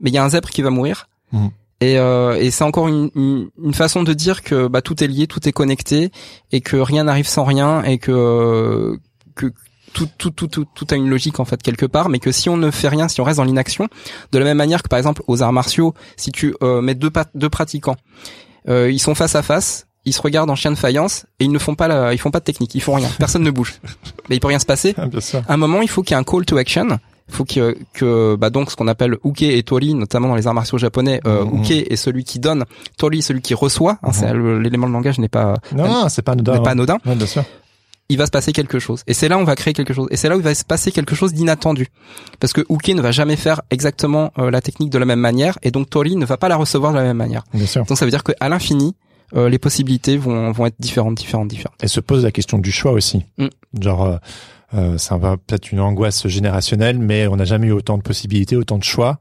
mais il y a un zèbre qui va mourir. Mhm. Et, euh, et c'est encore une, une, une façon de dire que bah, tout est lié, tout est connecté, et que rien n'arrive sans rien, et que que tout, tout, tout, tout, tout a une logique en fait quelque part, mais que si on ne fait rien, si on reste dans l'inaction, de la même manière que par exemple aux arts martiaux, si tu euh, mets deux, deux pratiquants, euh, ils sont face à face, ils se regardent en chien de faïence et ils ne font pas la, ils font pas de technique, ils font rien, personne ne bouge, mais il peut rien se passer. Ah, Bien sûr. À un moment, il faut qu'il y ait un call to action. Il faut que, que bah donc ce qu'on appelle uke et tori, notamment dans les arts martiaux japonais, euh, Mhm. uke est celui qui donne, tori celui qui reçoit. Hein, le- L'élément de langage n'est pas Non, non, c'est pas anodin. n'est pas anodin Ouais, bien sûr. Il va se passer quelque chose. Et c'est là où on va créer quelque chose. Et c'est là où il va se passer quelque chose d'inattendu. Parce que Uke ne va jamais faire exactement euh, la technique de la même manière, et donc Tori ne va pas la recevoir de la même manière. Bien sûr. Donc ça veut dire qu'à l'infini, euh, les possibilités vont, vont être différentes, différentes, différentes. Et se pose la question du choix aussi. Mm. Genre, euh, euh, c'est peu- peut-être une angoisse générationnelle, mais on n'a jamais eu autant de possibilités, autant de choix.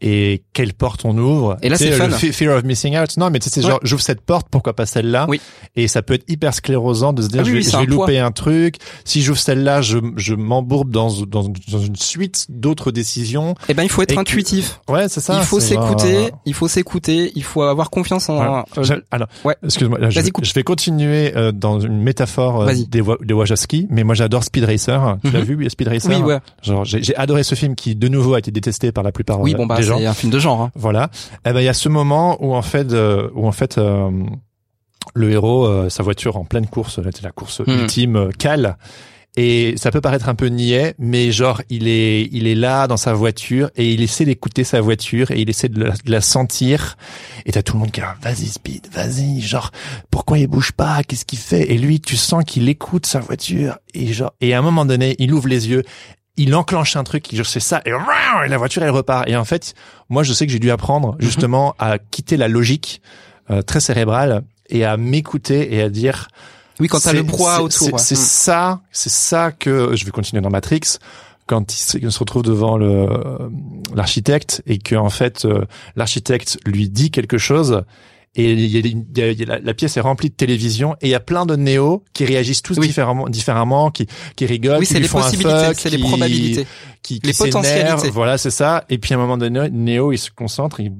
Et quelle porte on ouvre Et là, c'est le fun. fe- Fear of missing out. Non, mais tu sais, c'est Ouais. genre, j'ouvre cette porte, pourquoi pas celle-là Oui. Et ça peut être hyper sclérosant de se dire, Ah oui, je vais, oui, c'est je vais un poids. louper un truc. Si j'ouvre celle-là, je, je m'embourbe dans, dans, dans une suite d'autres décisions. Eh ben, il faut être Et que- intuitif. Ouais, c'est ça. il faut s'écouter, il faut s'écouter, il faut avoir confiance en. Ouais. euh, Alors, ouais. excuse-moi, je, je vais continuer euh, dans une métaphore euh, des, Wa- des Wachowski, mais moi j'adore Speed Racer. Tu l'as Mhm. vu, Speed Racer? Oui, ouais. Genre, j'ai adoré ce film qui, de nouveau, a été détesté par la plupart Oui, euh, bon bah des gens. c'est un film de genre. Hein. Voilà. Eh ben, il y a ce moment où en fait, euh, où en fait, euh, le héros, euh, sa voiture en pleine course, là, c'est la course Mhm. ultime, euh, cale. Et ça peut paraître un peu niais, mais genre il est il est là dans sa voiture et il essaie d'écouter sa voiture et il essaie de la, de la sentir. Et t'as tout le monde qui est vas-y Speed, vas-y, genre pourquoi il bouge pas, qu'est-ce qu'il fait? Et lui, tu sens qu'il écoute sa voiture et genre et à un moment donné, il ouvre les yeux, il enclenche un truc, je sais ça et, la voiture elle repart. Et en fait, moi je sais que j'ai dû apprendre justement à quitter la logique euh, très cérébrale et à m'écouter et à dire Oui, quand t'as le brouhaha c'est- autour. C'est ouais. Mm. ça, c'est ça que je vais continuer dans Matrix quand il se, retrouve devant le l'architecte et que en fait euh, l'architecte lui dit quelque chose et il y a, il y a- il y a- la, la pièce est remplie de télévision et il y a plein de néos qui réagissent tous Oui. différemment différemment qui qui rigolent Oui, qui lui les font un possibilités, fuck, c'est les probabilités. qui, Les qui potentialités. Voilà, c'est ça. Et puis à un moment donné, Néo, il se concentre, il,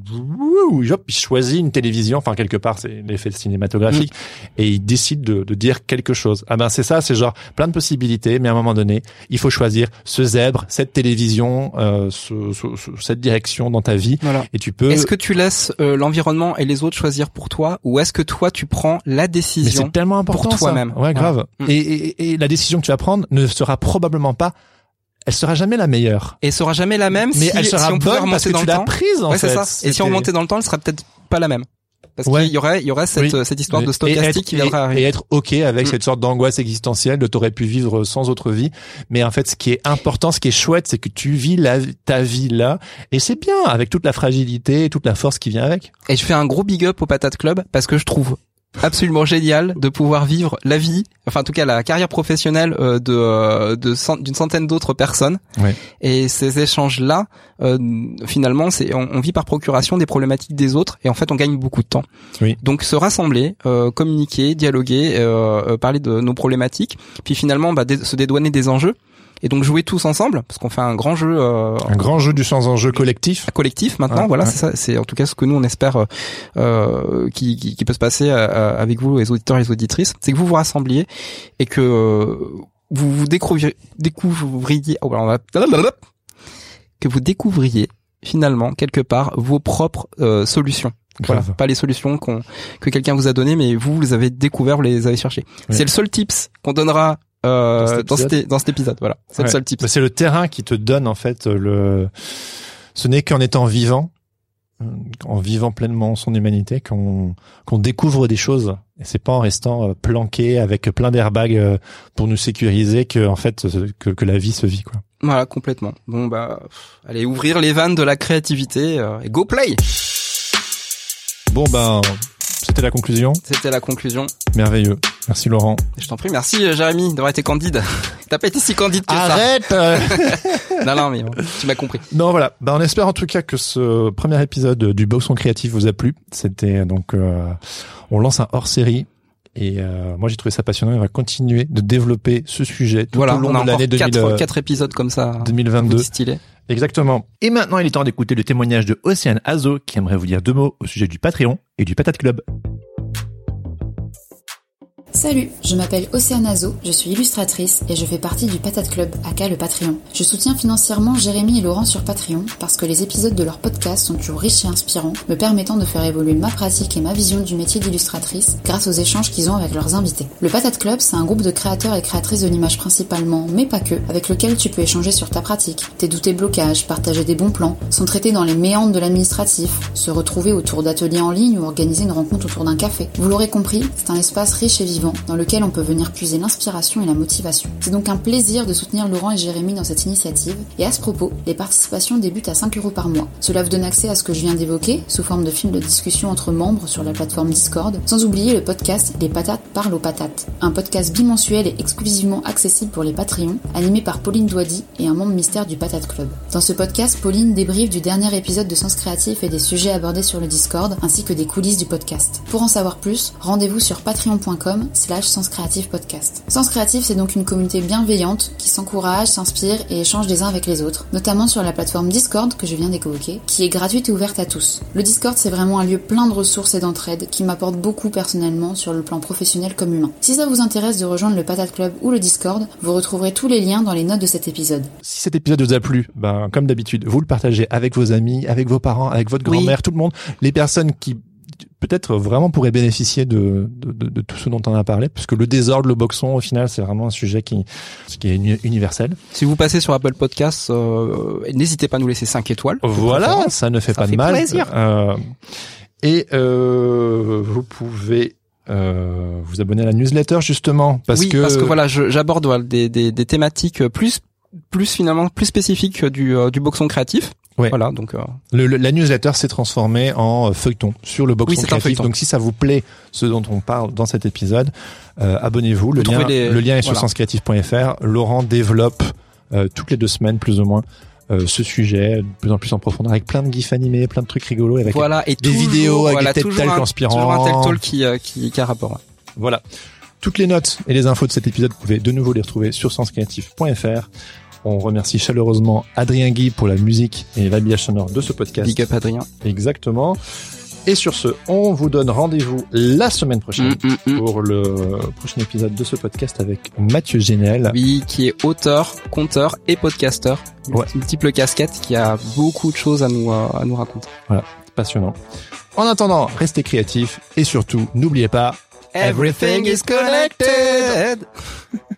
hop, il choisit une télévision, enfin quelque part, c'est l'effet cinématographique, Mm. et il décide de, de dire quelque chose. Ah ben c'est ça, c'est genre plein de possibilités, mais à un moment donné, il faut choisir ce zèbre, cette télévision, euh, ce, ce- ce- cette direction dans ta vie, Voilà. et tu peux. Est-ce que tu laisses euh, l'environnement et les autres choisir pour toi, ou est-ce que toi tu prends la décision c'est tellement important pour toi-même. Ouais, grave. Et, et, et la décision que tu vas prendre ne sera probablement pas, elle sera jamais la meilleure. et sera jamais la même Mais si, elle sera si on bonne parce que dans tu l'as prise en ouais, fait. ça. Et si on remontait dans le temps, elle sera peut-être pas la même. Parce Ouais. qu'il y aurait, il y aurait cette, Oui. cette histoire de stochastique qui viendrait et, arriver. et être ok avec Mm. cette sorte d'angoisse existentielle de t'aurais pu vivre sans autre vie mais en fait ce qui est important ce qui est chouette c'est que tu vis la, ta vie là et c'est bien avec toute la fragilité et toute la force qui vient avec Et je fais un gros big up au Patate Club parce que je trouve absolument génial de pouvoir vivre la vie, enfin en tout cas la carrière professionnelle euh, de euh, de d'une centaine d'autres personnes. Ouais. Et ces échanges-là, euh, finalement, c'est on, on vit par procuration des problématiques des autres et en fait on gagne beaucoup de temps. Oui. Donc se rassembler, euh, communiquer, dialoguer, euh, parler de nos problématiques, puis finalement bah, dé- se dédouaner des enjeux. Et donc jouer tous ensemble, parce qu'on fait un grand jeu euh, Un grand jeu du sans enjeu collectif. collectif maintenant. Voilà, c'est ça. C'est en tout cas ce que nous on espère euh, euh, qui, qui, qui peut se passer euh, avec vous, les auditeurs et les auditrices, c'est que vous vous rassembliez et que euh, vous vous découvriez, découvriez oh, on va- que vous découvriez finalement quelque part vos propres euh, solutions. Voilà, pas les solutions qu'on que quelqu'un vous a données, mais vous, vous les avez découvertes, vous les avez cherchées. Oui. C'est le seul tips qu'on donnera euh, Dans cet dans, épisode. cet, dans cet épisode. Voilà, c'est Ouais. le seul tips. Bah, c'est le terrain qui te donne en fait le. Ce n'est qu'en étant vivant, euh, en vivant pleinement son humanité, qu'on qu'on découvre des choses. Et c'est pas en restant euh, planqué avec plein d'airbags euh, pour nous sécuriser que en fait euh, que, que la vie se vit quoi. Voilà, complètement. Bon bah, pff, allez ouvrir les vannes de la créativité euh, et go play. Bon ben c'était la conclusion. C'était la conclusion. Merveilleux. Merci Laurent. Je t'en prie, merci euh, Jérémy d'avoir été candide. T'as pas été si candide que Arrête. euh. ça. Non, non, mais bon, tu m'as compris. Non voilà, ben, on espère en tout cas que ce premier épisode du Boxon créatif vous a plu. C'était donc euh, on lance un hors série et euh, moi j'ai trouvé ça passionnant. On va continuer de développer ce sujet tout voilà, au long on a de l'année 2000, quatre, quatre épisodes comme ça. 2022. Stylé. Exactement. Et maintenant il est temps d'écouter le témoignage de Océane Azo qui aimerait vous dire deux mots au sujet du Patreon et du Patate Club. Salut, je m'appelle Océane Azo, je suis illustratrice et je fais partie du Patate Club, aka le Patreon. Je soutiens financièrement Jérémy et Laurent sur Patreon parce que les épisodes de leur podcast sont toujours riches et inspirants, me permettant de faire évoluer ma pratique et ma vision du métier d'illustratrice grâce aux échanges qu'ils ont avec leurs invités. Le Patate Club, c'est un groupe de créateurs et créatrices de l'image principalement, mais pas que, avec lequel tu peux échanger sur ta pratique, tes doutes et blocages, partager des bons plans, s'entraider dans les méandres de l'administratif, se retrouver autour d'ateliers en ligne ou organiser une rencontre autour d'un café. Vous l'aurez compris, c'est un espace riche et vivant dans lequel on peut venir puiser l'inspiration et la motivation. C'est donc un plaisir de soutenir Laurent et Jérémy dans cette initiative. Et à ce propos, les participations débutent à 5 euros par mois. Cela vous donne accès à ce que je viens d'évoquer, sous forme de film de discussion entre membres sur la plateforme Discord, sans oublier le podcast Les Patates parlent aux patates. Un podcast bimensuel et exclusivement accessible pour les Patreons, animé par Pauline Doidy et un membre mystère du Patate Club. Dans ce podcast, Pauline débriefe du dernier épisode de Sens Créatif et des sujets abordés sur le Discord, ainsi que des coulisses du podcast. Pour en savoir plus, rendez-vous sur patreon.com slash Sens Créatif Podcast. Sens Créatif, c'est donc une communauté bienveillante qui s'encourage, s'inspire et échange les uns avec les autres, notamment sur la plateforme Discord que je viens d'évoquer, qui est gratuite et ouverte à tous. Le Discord, c'est vraiment un lieu plein de ressources et d'entraide qui m'apporte beaucoup personnellement sur le plan professionnel comme humain. Si ça vous intéresse de rejoindre le Patate Club ou le Discord, vous retrouverez tous les liens dans les notes de cet épisode. Si cet épisode vous a plu, ben comme d'habitude, vous le partagez avec vos amis, avec vos parents, avec votre Oui. grand-mère, tout le monde, les personnes qui peut-être vraiment pourraient bénéficier de, de, de- de tout ce dont on a parlé, puisque le désordre, le boxon, au final, c'est vraiment un sujet qui, qui est uni- universel. Si vous passez sur Apple Podcasts, euh, n'hésitez pas à nous laisser 5 étoiles. Voilà, ça ne fait Ça pas fait de mal. plaisir. Euh, et euh, vous pouvez euh, vous abonner à la newsletter justement parce oui, que parce que voilà, j'aborde voilà, des, des, des thématiques plus plus finalement plus spécifiques du euh, du boxon créatif. Ouais. Voilà, donc euh, le- le- la newsletter s'est transformée en euh, feuilleton sur le boxon Oui, créatif. Donc si ça vous plaît ce dont on parle dans cet épisode, euh, abonnez-vous. Le lien, les- le lien est sur voilà. senscreatif.fr. Laurent développe euh, toutes les deux semaines plus ou moins euh, ce sujet de plus en plus en profondeur avec plein de gifs animés, plein de trucs rigolos avec voilà et des toujours, vidéos avec voilà, des TED toujours un. Toujours Talk qui euh, qui, qui a rapport. ouais. Voilà. Toutes les notes et les infos de cet épisode, vous pouvez de nouveau les retrouver sur senscreatif.fr. On remercie chaleureusement Adrien Guy pour la musique et l'habillage sonore de ce podcast. Big up Adrien. Exactement. Et sur ce, on vous donne rendez-vous la semaine prochaine Mm, mm, mm. pour le prochain épisode de ce podcast avec Mathieu Génel. Oui, qui est auteur, conteur et podcasteur. Ouais. Multiple casquette qui a beaucoup de choses à nous euh, à nous raconter. Passionnant. En attendant, restez créatifs et surtout, n'oubliez pas, Everything is connected.